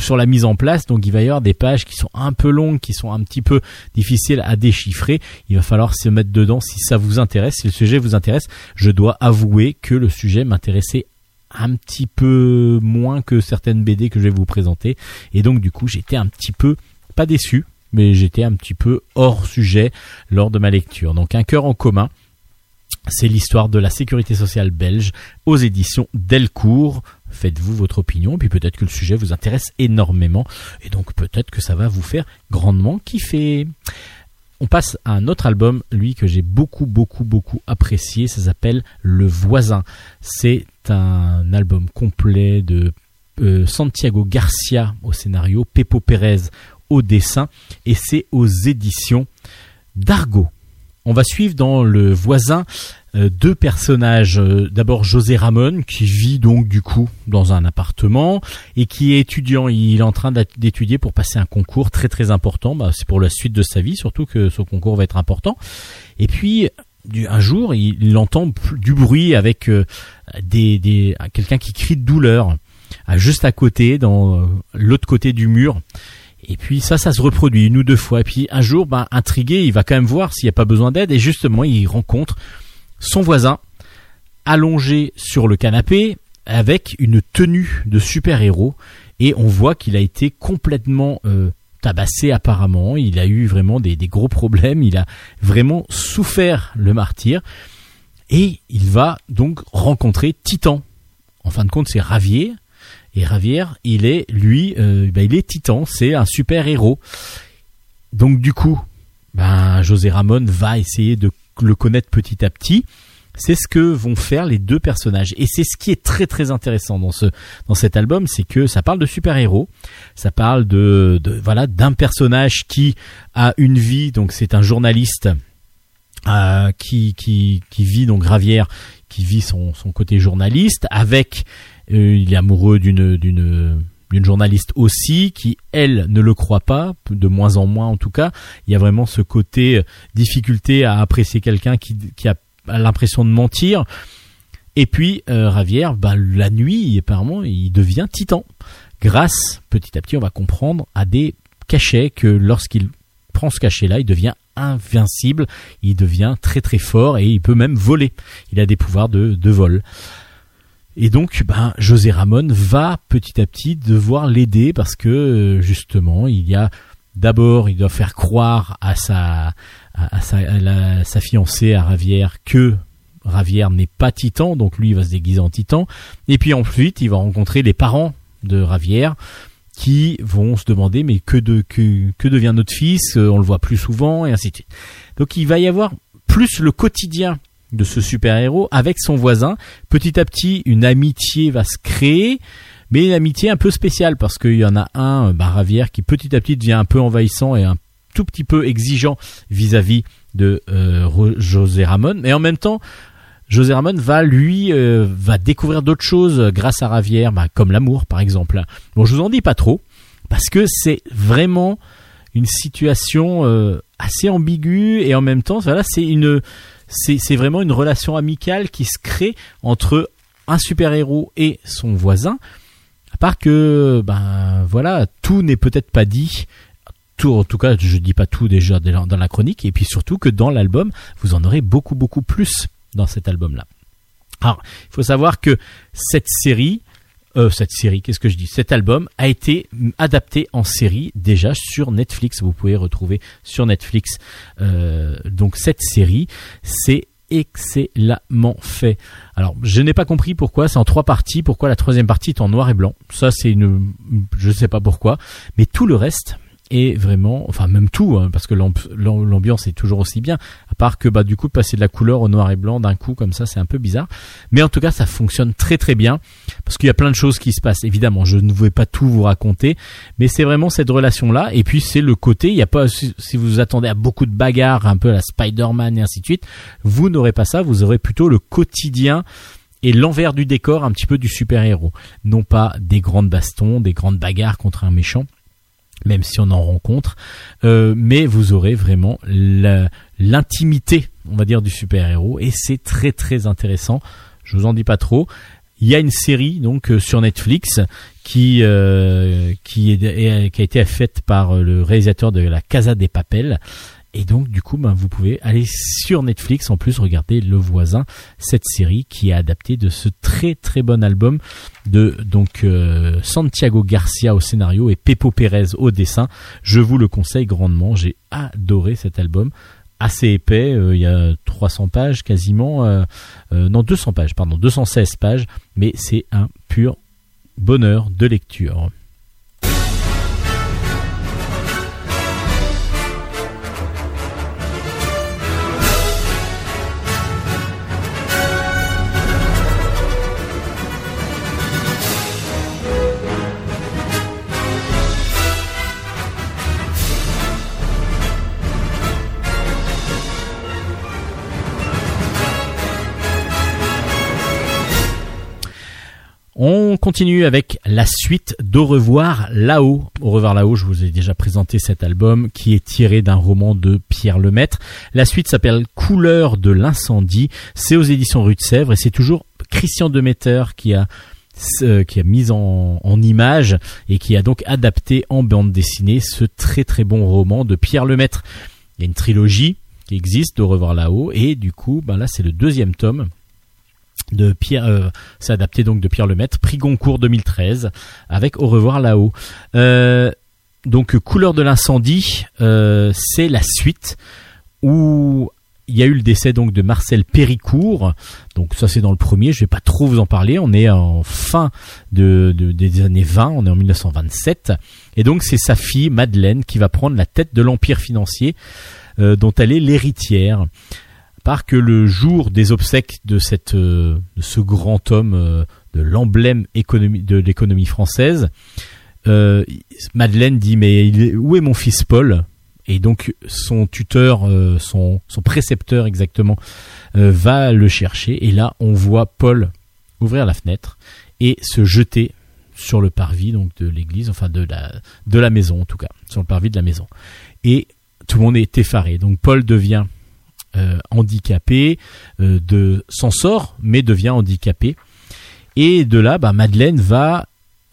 Sur la mise en place, donc il va y avoir des pages qui sont un peu longues, qui sont un petit peu difficiles à déchiffrer. Il va falloir se mettre dedans si ça vous intéresse, si le sujet vous intéresse. Je dois avouer que le sujet m'intéressait un petit peu moins que certaines BD que je vais vous présenter. Et donc, du coup, j'étais un petit peu, pas déçu, mais j'étais un petit peu hors sujet lors de ma lecture. Donc, un cœur en commun. C'est l'histoire de la sécurité sociale belge aux éditions Delcourt. Faites-vous votre opinion, puis peut-être que le sujet vous intéresse énormément, et donc peut-être que ça va vous faire grandement kiffer. On passe à un autre album, lui que j'ai beaucoup, beaucoup, beaucoup apprécié. Ça s'appelle Le Voisin. C'est un album complet de euh, Santiago Garcia au scénario, Pepo Pérez au dessin, et c'est aux éditions d'Argo. On va suivre dans Le Voisin euh, deux personnages. Euh, D'abord José Ramon qui vit donc du coup dans un appartement et qui est étudiant. Il est en train d'étudier pour passer un concours très très important. Bah, c'est pour la suite de sa vie surtout que ce concours va être important. Et puis un jour il, entend du bruit avec euh, des, quelqu'un qui crie de douleur juste à côté dans euh, l'autre côté du mur. Et puis ça, ça se reproduit une ou deux fois. Et puis un jour, ben, intrigué, il va quand même voir s'il n'y a pas besoin d'aide. Et justement, il rencontre son voisin allongé sur le canapé avec une tenue de super-héros. Et on voit qu'il a été complètement euh, tabassé apparemment. Il a eu vraiment des, gros problèmes. Il a vraiment souffert le martyr. Et il va donc rencontrer Titan. En fin de compte, c'est Ravier. Et Ravier, il est, lui, euh, ben, il est Titan. C'est un super-héros. Donc du coup, ben, José Ramon va essayer de le connaître petit à petit. C'est ce que vont faire les deux personnages. Et c'est ce qui est très très intéressant dans ce dans cet album, c'est que ça parle de super-héros, ça parle de, voilà d'un personnage qui a une vie, donc c'est un journaliste euh, qui, qui vit donc Gravière, qui vit son son côté journaliste avec euh, il est amoureux d'une d'une journaliste aussi qui elle ne le croit pas de moins en moins en tout cas. Il y a vraiment ce côté difficulté à apprécier quelqu'un qui qui a l'impression de mentir. Et puis euh, Ravière bah, la nuit apparemment il devient titan. Grâce petit à petit on va comprendre à des cachets que lorsqu'il prend ce cachet là il devient invincible il devient très très fort et il peut même voler. Il a des pouvoirs de, de vol. Et donc, ben, José Ramon va petit à petit devoir l'aider parce que euh, justement, il y a d'abord, il doit faire croire à sa, à, à sa, à la- sa fiancée, à Ravière, que Ravière n'est pas Titan, donc lui il va se déguiser en Titan. Et puis ensuite, il va rencontrer les parents de Ravière qui vont se demander mais que de que, que devient notre fils Euh, On le voit plus souvent et ainsi de suite. Donc il va y avoir plus le quotidien de ce super-héros avec son voisin. Petit à petit, une amitié va se créer, mais une amitié un peu spéciale parce qu'il y en a un, euh, bah, Ravière, qui petit à petit devient un peu envahissant et un tout petit peu exigeant vis-à-vis de euh, José Ramon. Mais en même temps, José Ramon va lui euh, va découvrir d'autres choses grâce à Ravière, bah, comme l'amour par exemple. Bon, je vous en dis pas trop parce que c'est vraiment une situation euh, assez ambiguë et en même temps, voilà, c'est une c'est vraiment une relation amicale qui se crée entre un super-héros et son voisin. À part que, ben voilà, tout n'est peut-être pas dit. Tout, en tout cas, je dis pas tout déjà dans la chronique. Et puis surtout que dans l'album, vous en aurez beaucoup, beaucoup plus dans cet album-là. Alors, il faut savoir que cette série, euh, cette série, qu'est-ce que je dis? Cet album a été adapté en série déjà sur Netflix. Vous pouvez retrouver sur Netflix euh, donc cette série. C'est excellemment fait. Alors, je n'ai pas compris pourquoi c'est en trois parties, pourquoi la troisième partie est en noir et blanc. Ça, c'est une, je sais pas pourquoi, mais tout le reste est vraiment, enfin même tout, hein, parce que l'ambiance est toujours aussi bien. À part que bah du coup passer de la couleur au noir et blanc d'un coup comme ça, c'est un peu bizarre. Mais en tout cas, ça fonctionne très très bien parce qu'il y a plein de choses qui se passent. Évidemment, je ne vais pas tout vous raconter, mais c'est vraiment cette relation-là. Et puis c'est le côté, il n'y a pas, si si vous attendez à beaucoup de bagarres, un peu à la Spider-Man et ainsi de suite, vous n'aurez pas ça. Vous aurez plutôt le quotidien et l'envers du décor un petit peu du super-héros. Non pas des grandes bastons, des grandes bagarres contre un méchant, même si on en rencontre, euh, mais vous aurez vraiment l'intimité, on va dire, du super-héros, et c'est très très intéressant. Je vous en dis pas trop. Il y a une série donc euh, sur Netflix qui euh, qui, qui a été faite par euh, le réalisateur de La Casa des Papel. Et donc du coup, ben, vous pouvez aller sur Netflix en plus regarder Le Voisin, cette série qui est adaptée de ce très très bon album de donc euh, Santiago Garcia au scénario et Pepo Pérez au dessin. Je vous le conseille grandement. J'ai adoré cet album. Assez épais, euh, il y a 300 pages quasiment, euh, non 200 pages, pardon, 216 pages, mais c'est un pur bonheur de lecture. On continue avec la suite d'Au revoir là-haut. Au revoir là-haut, je vous ai déjà présenté cet album qui est tiré d'un roman de Pierre Lemaitre. La suite s'appelle Couleur de l'incendie. C'est aux éditions Rue de Sèvres et c'est toujours Christian Demeter qui a qui a mis en, en image et qui a donc adapté en bande dessinée ce très très bon roman de Pierre Lemaitre. Il y a une trilogie qui existe d'Au revoir là-haut et du coup, ben là c'est le deuxième tome de Pierre, euh, c'est adapté donc de Pierre Lemaitre, prix Goncourt 2013, avec Au revoir là-haut. Euh, donc Couleur de l'incendie, euh, c'est la suite où il y a eu le décès donc de Marcel Péricourt. Donc ça c'est dans le premier, je vais pas trop vous en parler. On est en fin de, de- des années 20, on est en 1927, et donc c'est sa fille Madeleine qui va prendre la tête de l'empire financier dont elle est l'héritière part que le jour des obsèques de cette euh, de ce grand homme euh, de l'emblème de l'économie française euh, Madeleine dit mais où est mon fils Paul? Et donc son tuteur son son précepteur exactement va le chercher. Et là on voit Paul ouvrir la fenêtre et se jeter sur le parvis donc de l'église enfin de la de la maison en tout cas sur le parvis de la maison. Et tout le monde est effaré. Donc Paul devient euh, handicapé, euh, de s'en sort, mais devient handicapé. Et de là, bah, Madeleine va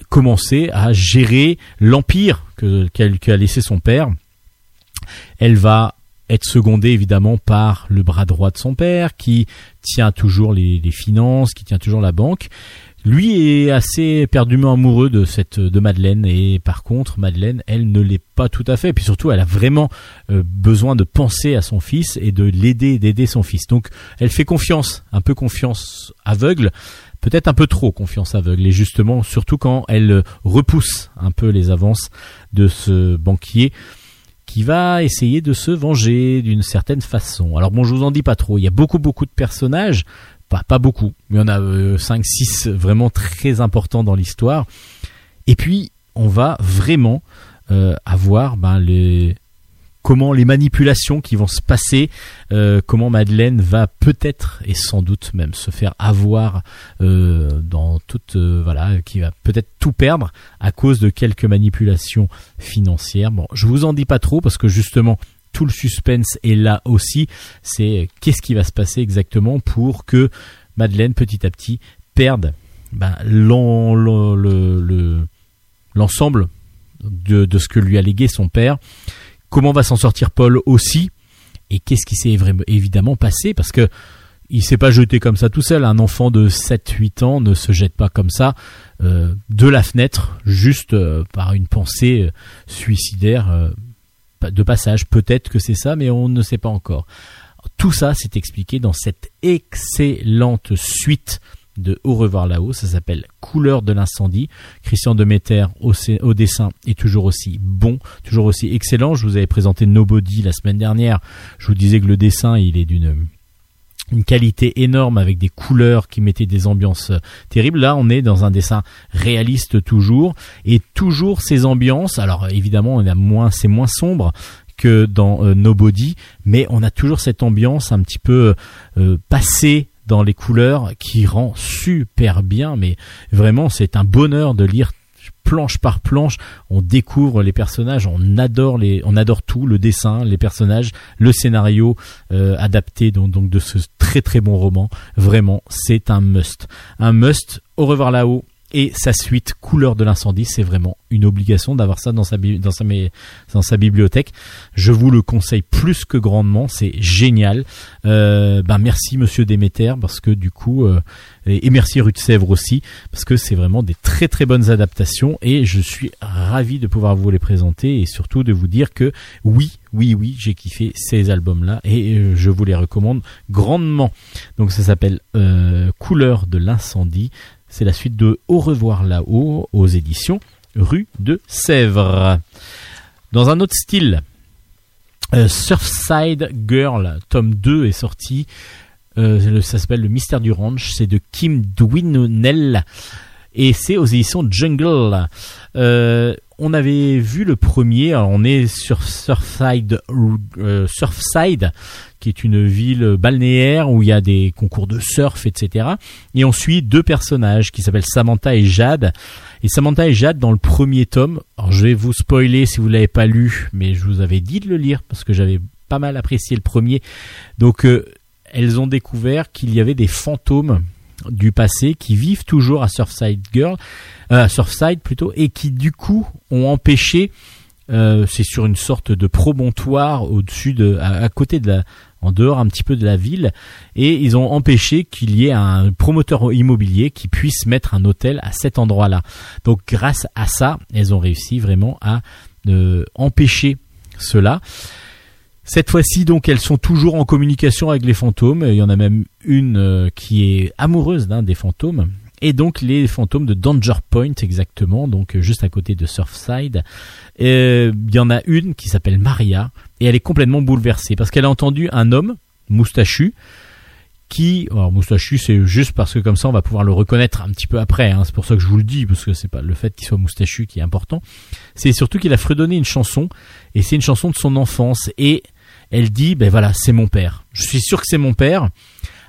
commencer à gérer l'empire que qu'elle- qu'a laissé son père. Elle va être secondée évidemment par le bras droit de son père, qui tient toujours les finances, qui tient toujours la banque, lui est assez perdument amoureux de cette de Madeleine et par contre Madeleine elle ne l'est pas tout à fait. Et puis surtout elle a vraiment euh, besoin de penser à son fils et de l'aider d'aider son fils. Donc elle fait confiance un peu confiance aveugle peut-être un peu trop confiance aveugle. Et justement surtout quand elle repousse un peu les avances de ce banquier qui va essayer de se venger d'une certaine façon. Alors bon, je vous en dis pas trop, il y a beaucoup beaucoup de personnages, pas, beaucoup, mais on a 5 6 vraiment très importants dans l'histoire. Et puis on va vraiment euh, avoir ben, les comment les manipulations qui vont se passer, euh, comment Madeleine va peut-être et sans doute même se faire avoir euh, dans toute euh, voilà, qui va peut-être tout perdre à cause de quelques manipulations financières. Bon, je vous en dis pas trop parce que justement tout le suspense est là aussi. C'est qu'est-ce qui va se passer exactement pour que Madeleine petit à petit perde ben, l'en- le- le- le- l'ensemble de, ce que lui a légué son père. Comment va s'en sortir Paul aussi? Et qu'est-ce qui s'est évidemment passé? Parce que il s'est pas jeté comme ça tout seul. Un enfant de 7-8 ans ne se jette pas comme ça euh, de la fenêtre, juste euh, par une pensée euh, suicidaire euh, de passage. Peut-être que c'est ça, mais on ne sait pas encore. Tout ça, c'est expliqué dans cette excellente suite de Au revoir là-haut. Ça s'appelle Couleur de l'incendie. Christian Demeter au, au dessin est toujours aussi bon, toujours aussi excellent. Je vous avais présenté Nobody la semaine dernière. Je vous disais que le dessin, il est d'une une qualité énorme avec des couleurs qui mettaient des ambiances euh, terribles. Là, on est dans un dessin réaliste toujours et toujours ces ambiances. Alors évidemment, on a moins, c'est moins sombre que dans euh, Nobody, mais on a toujours cette ambiance un petit peu euh, passée dans les couleurs qui rend super bien. Mais vraiment, c'est un bonheur de lire planche par planche, on découvre les personnages, on adore tout, le dessin, les personnages, le scénario euh, adapté de ce très très bon roman. Vraiment, c'est un must, un must. Au revoir là-haut et sa suite Couleur de l'incendie, c'est vraiment une obligation d'avoir ça dans sa dans sa dans sa bibliothèque. Je vous le conseille plus que grandement, c'est génial. Euh, ben merci Monsieur Déméter parce que du coup euh, et, et merci Rue de Sèvres aussi parce que c'est vraiment des très très bonnes adaptations et je suis ravi de pouvoir vous les présenter et surtout de vous dire que oui oui oui j'ai kiffé ces albums là et euh, je vous les recommande grandement. Donc ça s'appelle euh, Couleur de l'incendie. C'est la suite de Au revoir là-haut aux éditions Rue de Sèvres. Dans un autre style, euh, Surfside Girl, tome 2 est sorti. Euh, ça s'appelle Le mystère du ranch. C'est de Kim Dwinonnell et c'est aux éditions Jungle. Euh, on avait vu le premier. Alors on est sur Surfside, euh, Surfside, qui est une ville balnéaire où il y a des concours de surf, etc. Et on suit deux personnages qui s'appellent Samantha et Jade. Et Samantha et Jade dans le premier tome. Je vais vous spoiler si vous l'avez pas lu, mais je vous avais dit de le lire parce que j'avais pas mal apprécié le premier. Donc euh, elles ont découvert qu'il y avait des fantômes du passé qui vivent toujours à Surfside Girl, euh, Surfside plutôt, et qui du coup ont empêché. euh, c'est sur une sorte de promontoire au-dessus de, à, à côté de la, en dehors un petit peu de la ville, et ils ont empêché qu'il y ait un promoteur immobilier qui puisse mettre un hôtel à cet endroit-là. Donc grâce à ça, elles ont réussi vraiment à euh, empêcher cela. Cette fois-ci, donc, elles sont toujours en communication avec les fantômes. Il y en a même une euh, qui est amoureuse des fantômes. Et donc, les fantômes de Danger Point, exactement, donc euh, juste à côté de Surfside. Euh, Il y en a une qui s'appelle Maria, et elle est complètement bouleversée parce qu'elle a entendu un homme moustachu qui, alors moustachu, c'est juste parce que comme ça, on va pouvoir le reconnaître un petit peu après. hein. C'est pour ça que je vous le dis, parce que c'est pas le fait qu'il soit moustachu qui est important. C'est surtout qu'il a fredonné une chanson, et c'est une chanson de son enfance. Et elle dit, ben voilà, c'est mon père. Je suis sûr que c'est mon père.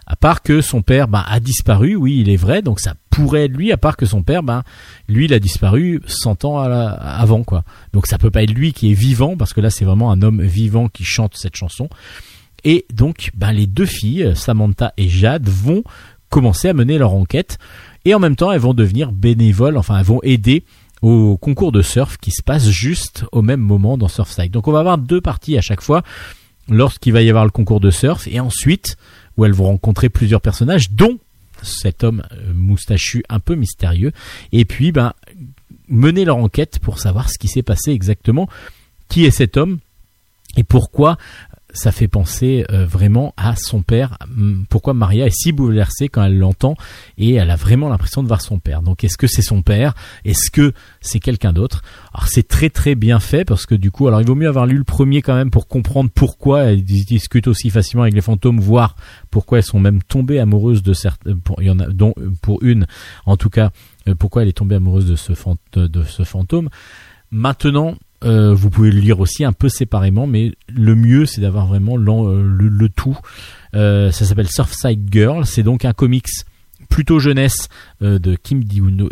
À part que son père ben, a disparu, oui, il est vrai, donc ça pourrait être lui, à part que son père, ben, lui, il a disparu 100 ans avant, quoi. Donc ça peut pas être lui qui est vivant, parce que là, c'est vraiment un homme vivant qui chante cette chanson. Et donc, ben, les deux filles, Samantha et Jade, vont commencer à mener leur enquête, et en même temps, elles vont devenir bénévoles, enfin, elles vont aider au concours de surf qui se passe juste au même moment dans Surfside. Donc on va avoir deux parties à chaque fois lorsqu'il va y avoir le concours de surf et ensuite où elles vont rencontrer plusieurs personnages dont cet homme euh, moustachu un peu mystérieux, et puis ben mener leur enquête pour savoir ce qui s'est passé exactement, qui est cet homme et pourquoi ça fait penser euh, vraiment à son père. Hum, Pourquoi Maria est si bouleversée quand elle l'entend et elle a vraiment l'impression de voir son père. Donc est-ce que c'est son père? Est-ce que c'est quelqu'un d'autre? Alors c'est très très bien fait parce que du coup, alors il vaut mieux avoir lu le premier quand même pour comprendre pourquoi elles discutent aussi facilement avec les fantômes, voir pourquoi elles sont même tombées amoureuses de certains. Pour, il y en a dont pour une, en tout cas, euh, pourquoi elle est tombée amoureuse de ce fantôme. Maintenant, euh, vous pouvez le lire aussi un peu séparément, mais le mieux c'est d'avoir vraiment euh, le, tout. Euh, ça s'appelle Surfside Girl, c'est donc un comics plutôt jeunesse de Kim Diuno-.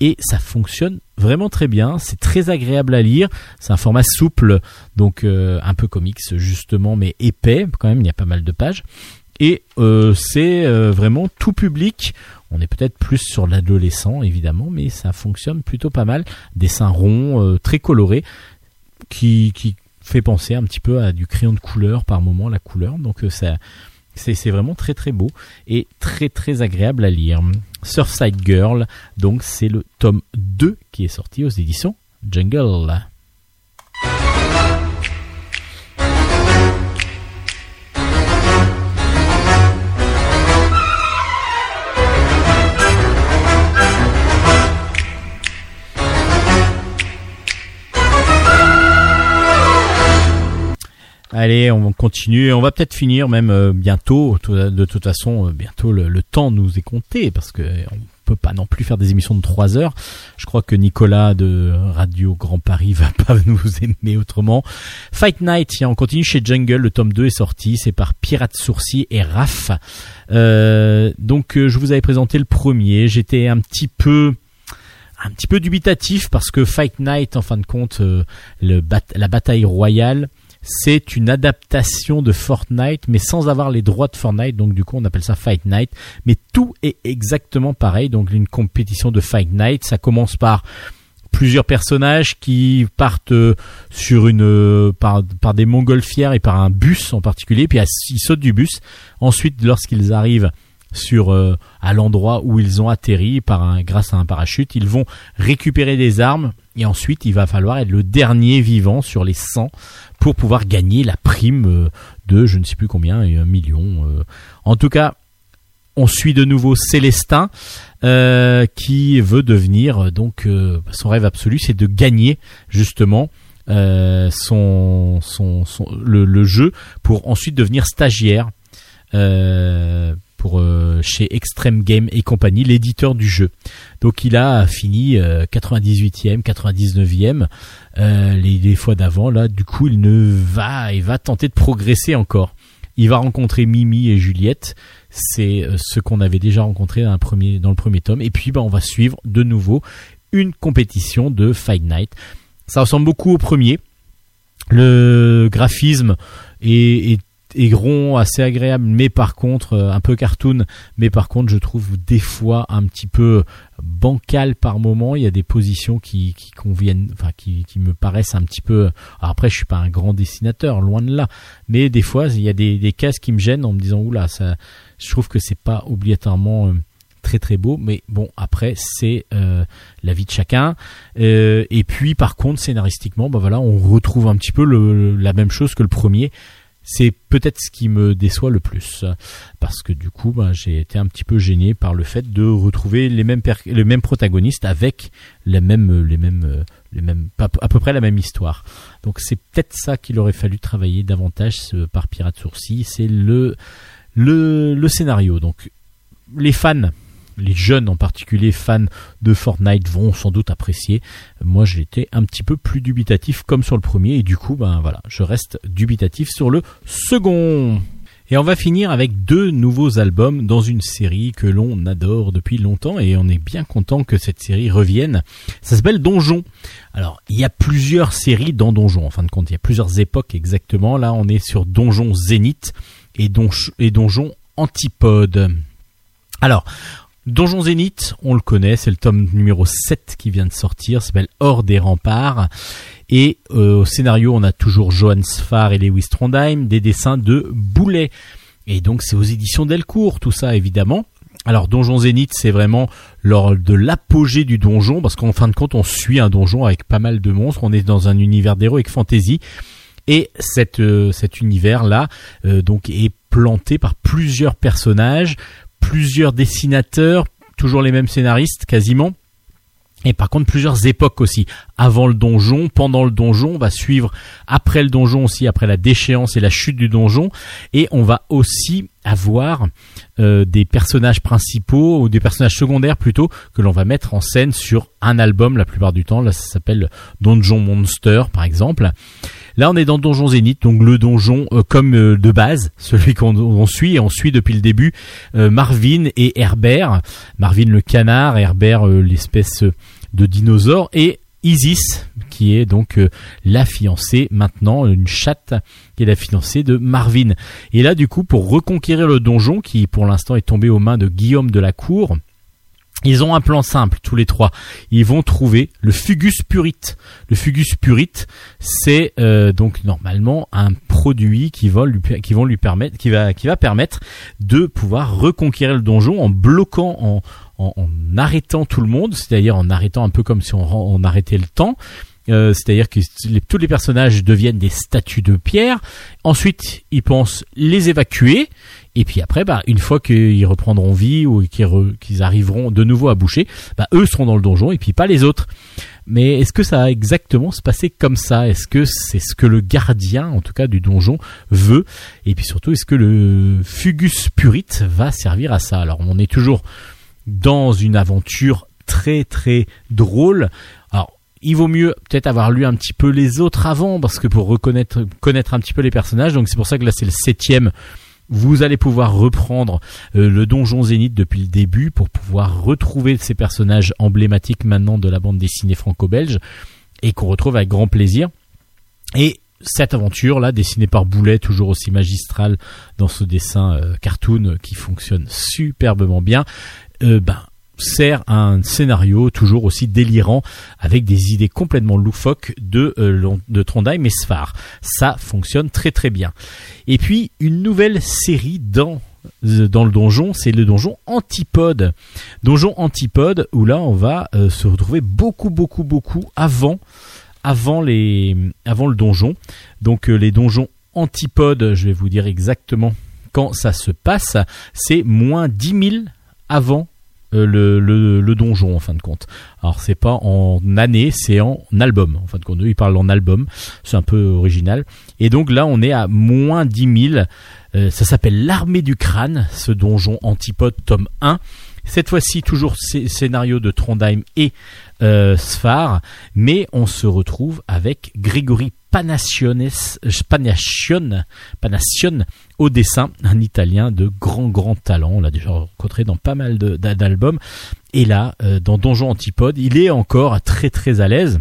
Et ça fonctionne vraiment très bien, c'est très agréable à lire, c'est un format souple, donc un peu comics justement, mais épais quand même, il y a pas mal de pages. Et euh, c'est euh, vraiment tout public. On est peut-être plus sur l'adolescent évidemment, mais ça fonctionne plutôt pas mal. Dessin rond, euh, très coloré, qui, qui fait penser un petit peu à du crayon de couleur par moment, la couleur. Donc euh, ça, c'est c'est vraiment très très beau et très très agréable à lire. Surfside Girl, donc c'est le tome 2 qui est sorti aux éditions Jungle. Allez, on continue. On va peut-être finir même euh, bientôt. De toute façon, euh, bientôt le, temps nous est compté parce que on peut pas non plus faire des émissions de 3 heures. Je crois que Nicolas de Radio Grand Paris va pas nous aimer autrement. Fight Night, on continue chez Jungle. Le tome 2 est sorti. C'est par Pirate Sourcil et Raph. Euh, donc, euh, je vous avais présenté le premier. J'étais un petit peu un petit peu dubitatif parce que Fight Night, en fin de compte, euh, la bataille royale, c'est une adaptation de Fortnite, mais sans avoir les droits de Fortnite. Donc du coup, on appelle ça Fight Night. Mais tout est exactement pareil. Donc une compétition de Fight Night, ça commence par plusieurs personnages qui partent euh, sur une euh, par, des montgolfières et par un bus en particulier. Puis ils sautent du bus. Ensuite, lorsqu'ils arrivent sur euh, à l'endroit où ils ont atterri par un grâce à un parachute, ils vont récupérer des armes et ensuite il va falloir être le dernier vivant sur les 100 pour pouvoir gagner la prime euh, de je ne sais plus combien, un million. euh. En tout cas, on suit de nouveau Célestin euh, qui veut devenir donc son rêve absolu, c'est de gagner justement son, son, le, jeu pour ensuite devenir stagiaire pour euh, chez Extreme Game et compagnie, l'éditeur du jeu. Donc il a fini euh, 98e, 99e euh, les, fois d'avant. Là, du coup, il ne va, il va tenter de progresser encore. Il va rencontrer Mimi et Juliette. C'est euh, ce qu'on avait déjà rencontré dans, premier, dans le premier tome. Et puis, bah, on va suivre de nouveau une compétition de Fight Night. Ça ressemble beaucoup au premier. Le graphisme est, est rond, assez agréable, mais par contre euh, un peu cartoon. Mais par contre, je trouve des fois un petit peu bancal par moment. Il y a des positions qui, conviennent, enfin qui, me paraissent un petit peu. Après, je suis pas un grand dessinateur, loin de là. Mais des fois, il y a des, des cases qui me gênent en me disant oula, ça, je trouve que c'est pas obligatoirement euh, très très beau. Mais bon, après, c'est euh, la vie de chacun. Euh, et puis, par contre, scénaristiquement, bah voilà, on retrouve un petit peu la même chose que le premier. C'est peut-être ce qui me déçoit le plus, parce que du coup, ben, j'ai été un petit peu gêné par le fait de retrouver les mêmes les mêmes protagonistes avec les mêmes les mêmes les mêmes à peu près la même histoire. Donc c'est peut-être ça qu'il aurait fallu travailler davantage par Pirate Sourcil, c'est le le le scénario. Donc les fans les jeunes en particulier fans de Fortnite vont sans doute apprécier. Moi, j'étais un petit peu plus dubitatif comme sur le premier et du coup, ben voilà, je reste dubitatif sur le second. Et on va finir avec deux nouveaux albums dans une série que l'on adore depuis longtemps et on est bien content que cette série revienne. Ça s'appelle Donjon. Alors, il y a plusieurs séries dans Donjon. En fin de compte, il y a plusieurs époques exactement. Là, on est sur Donjon Zénith et, Donj- et Donjon Antipode. Alors, Donjon Zénith, on le connaît, c'est le tome numéro 7 qui vient de sortir, s'appelle Hors des remparts. Et euh, au scénario, on a toujours Johan Sfar et Lewis Trondheim, des dessins de Boulet. Et donc c'est aux éditions Delcourt, tout ça évidemment. Alors Donjon Zénith, c'est vraiment lors de l'apogée du donjon, parce qu'en fin de compte, on suit un donjon avec pas mal de monstres, on est dans un univers d'héroïque fantasy. Et cette, euh, cet univers-là euh, donc est planté par plusieurs personnages, plusieurs dessinateurs, toujours les mêmes scénaristes quasiment. Et par contre plusieurs époques aussi. Avant le donjon, pendant le donjon, on va suivre après le donjon aussi, après la déchéance et la chute du donjon. Et on va aussi avoir euh, des personnages principaux ou des personnages secondaires plutôt que l'on va mettre en scène sur un album la plupart du temps. Là ça s'appelle Donjon Monster par exemple. Là, on est dans Donjon Zénith, donc le donjon euh, comme euh, de base, celui qu'on on suit, et on suit depuis le début euh, Marvin et Herbert. Marvin le canard, Herbert l'espèce de dinosaure, et Isis, qui est donc la fiancée maintenant, une chatte qui est la fiancée de Marvin. Et là, du coup, pour reconquérir le donjon, qui pour l'instant est tombé aux mains de Guillaume de la Cour, ils ont un plan simple, tous les trois. Ils vont trouver le Fugus Purit. Le Fugus Purit, c'est euh, donc normalement un produit qui va lui, qui vont lui permettre, qui va, qui va permettre de pouvoir reconquérir le donjon en bloquant, en, en, arrêtant tout le monde, c'est-à-dire en arrêtant un peu comme si on, arrêtait le temps. Euh, c'est-à-dire que tous les personnages deviennent des statues de pierre. Ensuite, ils pensent les évacuer. Et puis après, bah, une fois qu'ils reprendront vie ou qu'ils, arriveront de nouveau à boucher, bah, eux seront dans le donjon et puis pas les autres. Mais est-ce que ça va exactement se passer comme ça? Est-ce que c'est ce que le gardien, en tout cas du donjon, veut? Et puis surtout, est-ce que le Fugus Purit va servir à ça? Alors, on est toujours dans une aventure très très drôle. Alors, il vaut mieux peut-être avoir lu un petit peu les autres avant, parce que pour connaître un petit peu les personnages, donc c'est pour ça que là c'est le septième. Vous allez pouvoir reprendre euh, le donjon Zénith depuis le début pour pouvoir retrouver ces personnages emblématiques maintenant de la bande dessinée franco-belge et qu'on retrouve avec grand plaisir. Et cette aventure là, dessinée par Boulet, toujours aussi magistrale dans ce dessin euh, cartoon qui fonctionne superbement bien, euh, ben sert un scénario toujours aussi délirant avec des idées complètement loufoques de, euh, de Trondheim et Sfar. Ça fonctionne très très bien. Et puis une nouvelle série dans euh, dans le donjon, c'est le donjon Antipode. Donjon Antipode où là on va euh, se retrouver beaucoup beaucoup beaucoup avant avant les avant le donjon. Donc les donjons Antipode, je vais vous dire exactement quand ça se passe, c'est moins 10 000 avant euh, le, le, donjon en fin de compte. Alors c'est pas en année, c'est en album. En fin de compte, eux ils parlent en album. C'est un peu original. Et donc là on est à moins 10 000. Euh, ça s'appelle l'armée du crâne, ce donjon antipode tome 1. Cette fois-ci toujours scé- scénario de Trondheim et euh, mais on se retrouve avec Grégory Euh, Panascion, Panascion au dessin, un Italien de grand grand talent. On l'a déjà rencontré dans pas mal d'albums. Et là, euh, dans Donjon Antipode, il est encore très très à l'aise.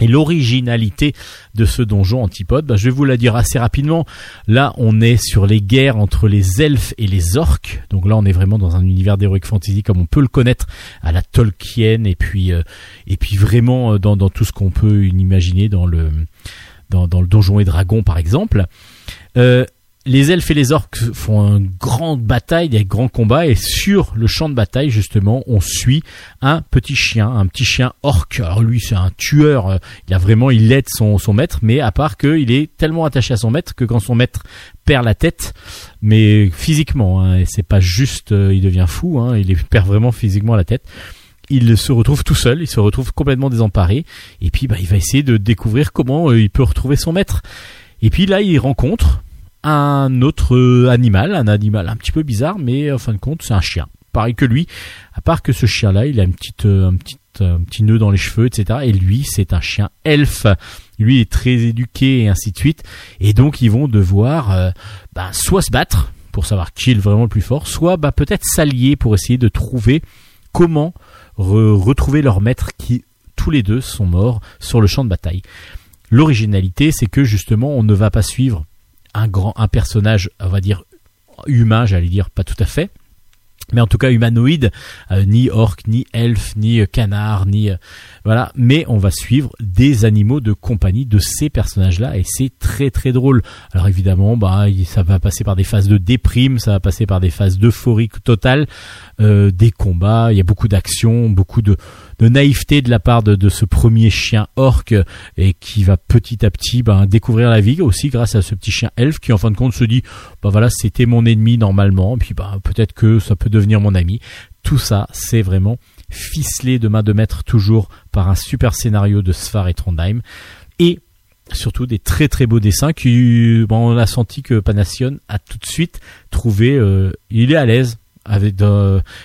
Et l'originalité de ce donjon antipode, bah, je vais vous la dire assez rapidement. Là, on est sur les guerres entre les elfes et les orques. Donc là, on est vraiment dans un univers d'heroic fantasy comme on peut le connaître à la Tolkien et puis euh, et puis vraiment euh, dans, dans tout ce qu'on peut imaginer dans le dans, dans le donjon et dragon par exemple. Euh, les elfes et les orques font une grande bataille, des grands combats, et sur le champ de bataille, justement, on suit un petit chien, un petit chien orc. Alors lui, c'est un tueur, euh, il a vraiment, il aide son, son maître, mais à part qu'il est tellement attaché à son maître que quand son maître perd la tête, mais physiquement, hein, et c'est pas juste, euh, il devient fou, hein, il perd vraiment physiquement la tête. Il se retrouve tout seul, il se retrouve complètement désemparé, et puis bah, il va essayer de découvrir comment euh, il peut retrouver son maître. Et puis là, il rencontre un autre euh, animal, un animal un petit peu bizarre, mais en fin de compte, c'est un chien. Pareil que lui, à part que ce chien-là, il a une petite, euh, un petit, euh, un petit nœud dans les cheveux, etc. Et lui, c'est un chien elfe. Lui est très éduqué et ainsi de suite. Et donc, ils vont devoir, bah, soit se battre pour savoir qui est vraiment le plus fort, soit bah, peut-être s'allier pour essayer de trouver comment re- retrouver leur maître qui tous les deux sont morts sur le champ de bataille. L'originalité, c'est que justement, on ne va pas suivre un grand, personnage, on va dire humain, j'allais dire pas tout à fait, mais en tout cas humanoïde, euh, ni orc, ni elfe, ni canard, ni euh, voilà. Mais on va suivre des animaux de compagnie de ces personnages-là et c'est très très drôle. Alors évidemment, bah ça va passer par des phases de déprime, ça va passer par des phases d'euphorie totale, euh, des combats. Il y a beaucoup d'action, beaucoup de, de naïveté de la part de, ce premier chien orc et qui va petit à petit bah, découvrir la vie aussi grâce à ce petit chien elfe qui en fin de compte se dit bah voilà c'était mon ennemi normalement puis bah peut-être que ça peut devenir mon ami. Tout ça c'est vraiment ficelé de main de maître toujours par un super scénario de Sfar et Trondheim et surtout des très très beaux dessins qui bon, on a senti que Panassion a tout de suite trouvé euh, il est à l'aise avec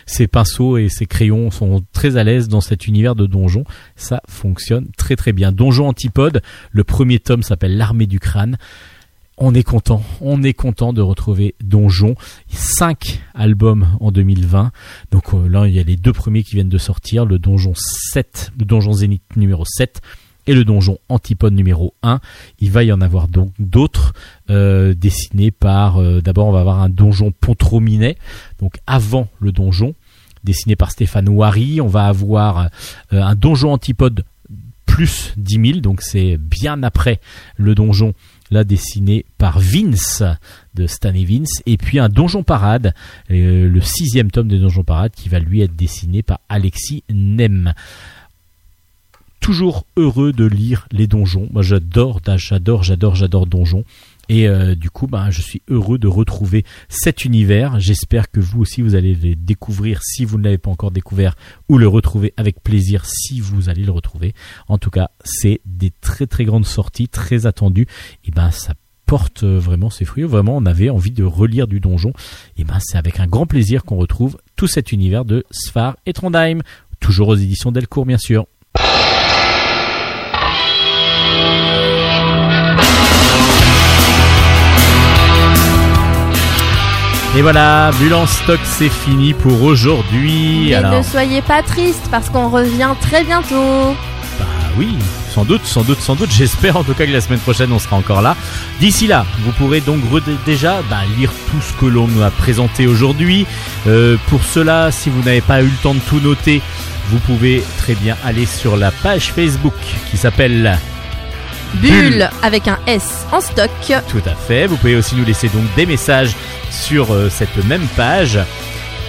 ses pinceaux et ses crayons sont très à l'aise dans cet univers de donjon. Ça fonctionne très très bien. Donjon antipode le premier tome s'appelle l'armée du crâne. On est content, on est content de retrouver Donjon. Cinq albums en 2020. Donc euh, là, il y a les deux premiers qui viennent de sortir, le Donjon 7, le Donjon Zénith numéro 7 et le Donjon Antipode numéro 1. Il va y en avoir donc d'autres euh, dessinés par... euh, D'abord, on va avoir un Donjon Pontrominet, donc avant le Donjon, dessiné par Stéphane Ouari. On va avoir euh, un Donjon Antipode plus 10 000, donc c'est bien après le Donjon là dessiné par Vince de Stan et Vince et puis un donjon parade le sixième tome de donjon parade qui va lui être dessiné par Alexis Nem toujours heureux de lire les donjons moi j'adore j'adore j'adore j'adore donjons et euh, du coup ben, je suis heureux de retrouver cet univers j'espère que vous aussi vous allez le découvrir si vous ne l'avez pas encore découvert ou le retrouver avec plaisir si vous allez le retrouver en tout cas c'est des très très grandes sorties très attendues et ben ça porte vraiment ses fruits. Vraiment, on avait envie de relire du donjon. Et ben, c'est avec un grand plaisir qu'on retrouve tout cet univers de Sfar et Trondheim. Toujours aux éditions Delcourt, bien sûr. Et voilà, Bulle en stock, c'est fini pour aujourd'hui. Mais Alors, ne soyez pas triste parce qu'on revient très bientôt. Bah oui, sans doute, sans doute, sans doute. J'espère en tout cas que la semaine prochaine on sera encore là. D'ici là, vous pourrez donc déjà bah, lire tout ce que l'on nous a présenté aujourd'hui. Euh, pour cela, si vous n'avez pas eu le temps de tout noter, vous pouvez très bien aller sur la page Facebook qui s'appelle Bulle avec un S en stock. Tout à fait. Vous pouvez aussi nous laisser donc des messages sur euh, cette même page.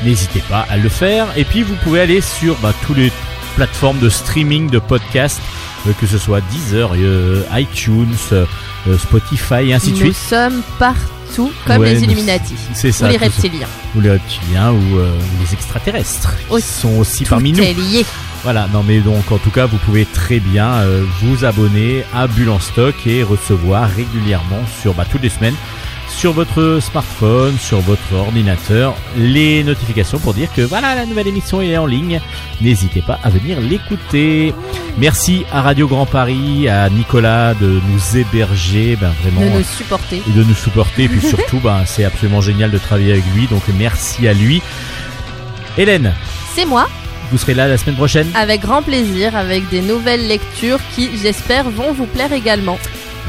N'hésitez pas à le faire. Et puis vous pouvez aller sur bah, tous les plateformes de streaming de podcasts, euh, que ce soit Deezer, euh, iTunes, Spotify et ainsi de Nous suite. sommes partout comme Ouais, les Illuminati. C'est Ou ça. les tout ça. reptiliens. Ou les reptiliens ou euh, les extraterrestres. Qui Aussi. sont aussi Tout parmi nous. est lié. Voilà, non mais donc en tout cas vous pouvez très bien euh, vous abonner à Bulle en stock et recevoir régulièrement sur bah, toutes les semaines sur votre smartphone, sur votre ordinateur, les notifications pour dire que voilà la nouvelle émission est en ligne. N'hésitez pas à venir l'écouter. Merci à Radio Grand Paris, à Nicolas de nous héberger, ben vraiment De nous supporter. et de nous supporter. Et puis surtout, ben, c'est absolument génial de travailler avec lui. Donc merci à lui. Hélène, C'est moi, vous serez là la semaine prochaine avec grand plaisir, avec des nouvelles lectures qui, j'espère, vont vous plaire également.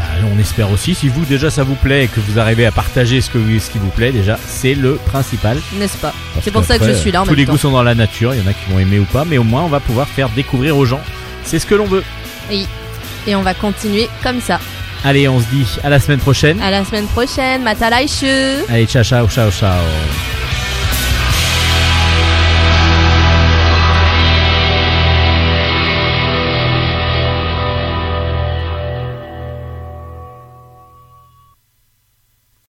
Bah, on espère aussi, si vous déjà ça vous plaît et que vous arrivez à partager ce, que, ce qui vous plaît, déjà c'est le principal. N'est-ce pas? C'est pour ça que je suis là en Tous même les temps. goûts sont dans la nature, il y en a qui vont aimer ou pas, mais au moins on va pouvoir faire découvrir aux gens. C'est ce que l'on veut. Et on va continuer comme ça. Allez, on se dit à la semaine prochaine. À la semaine prochaine, Matalaishu Allez, ciao, ciao, ciao, ciao.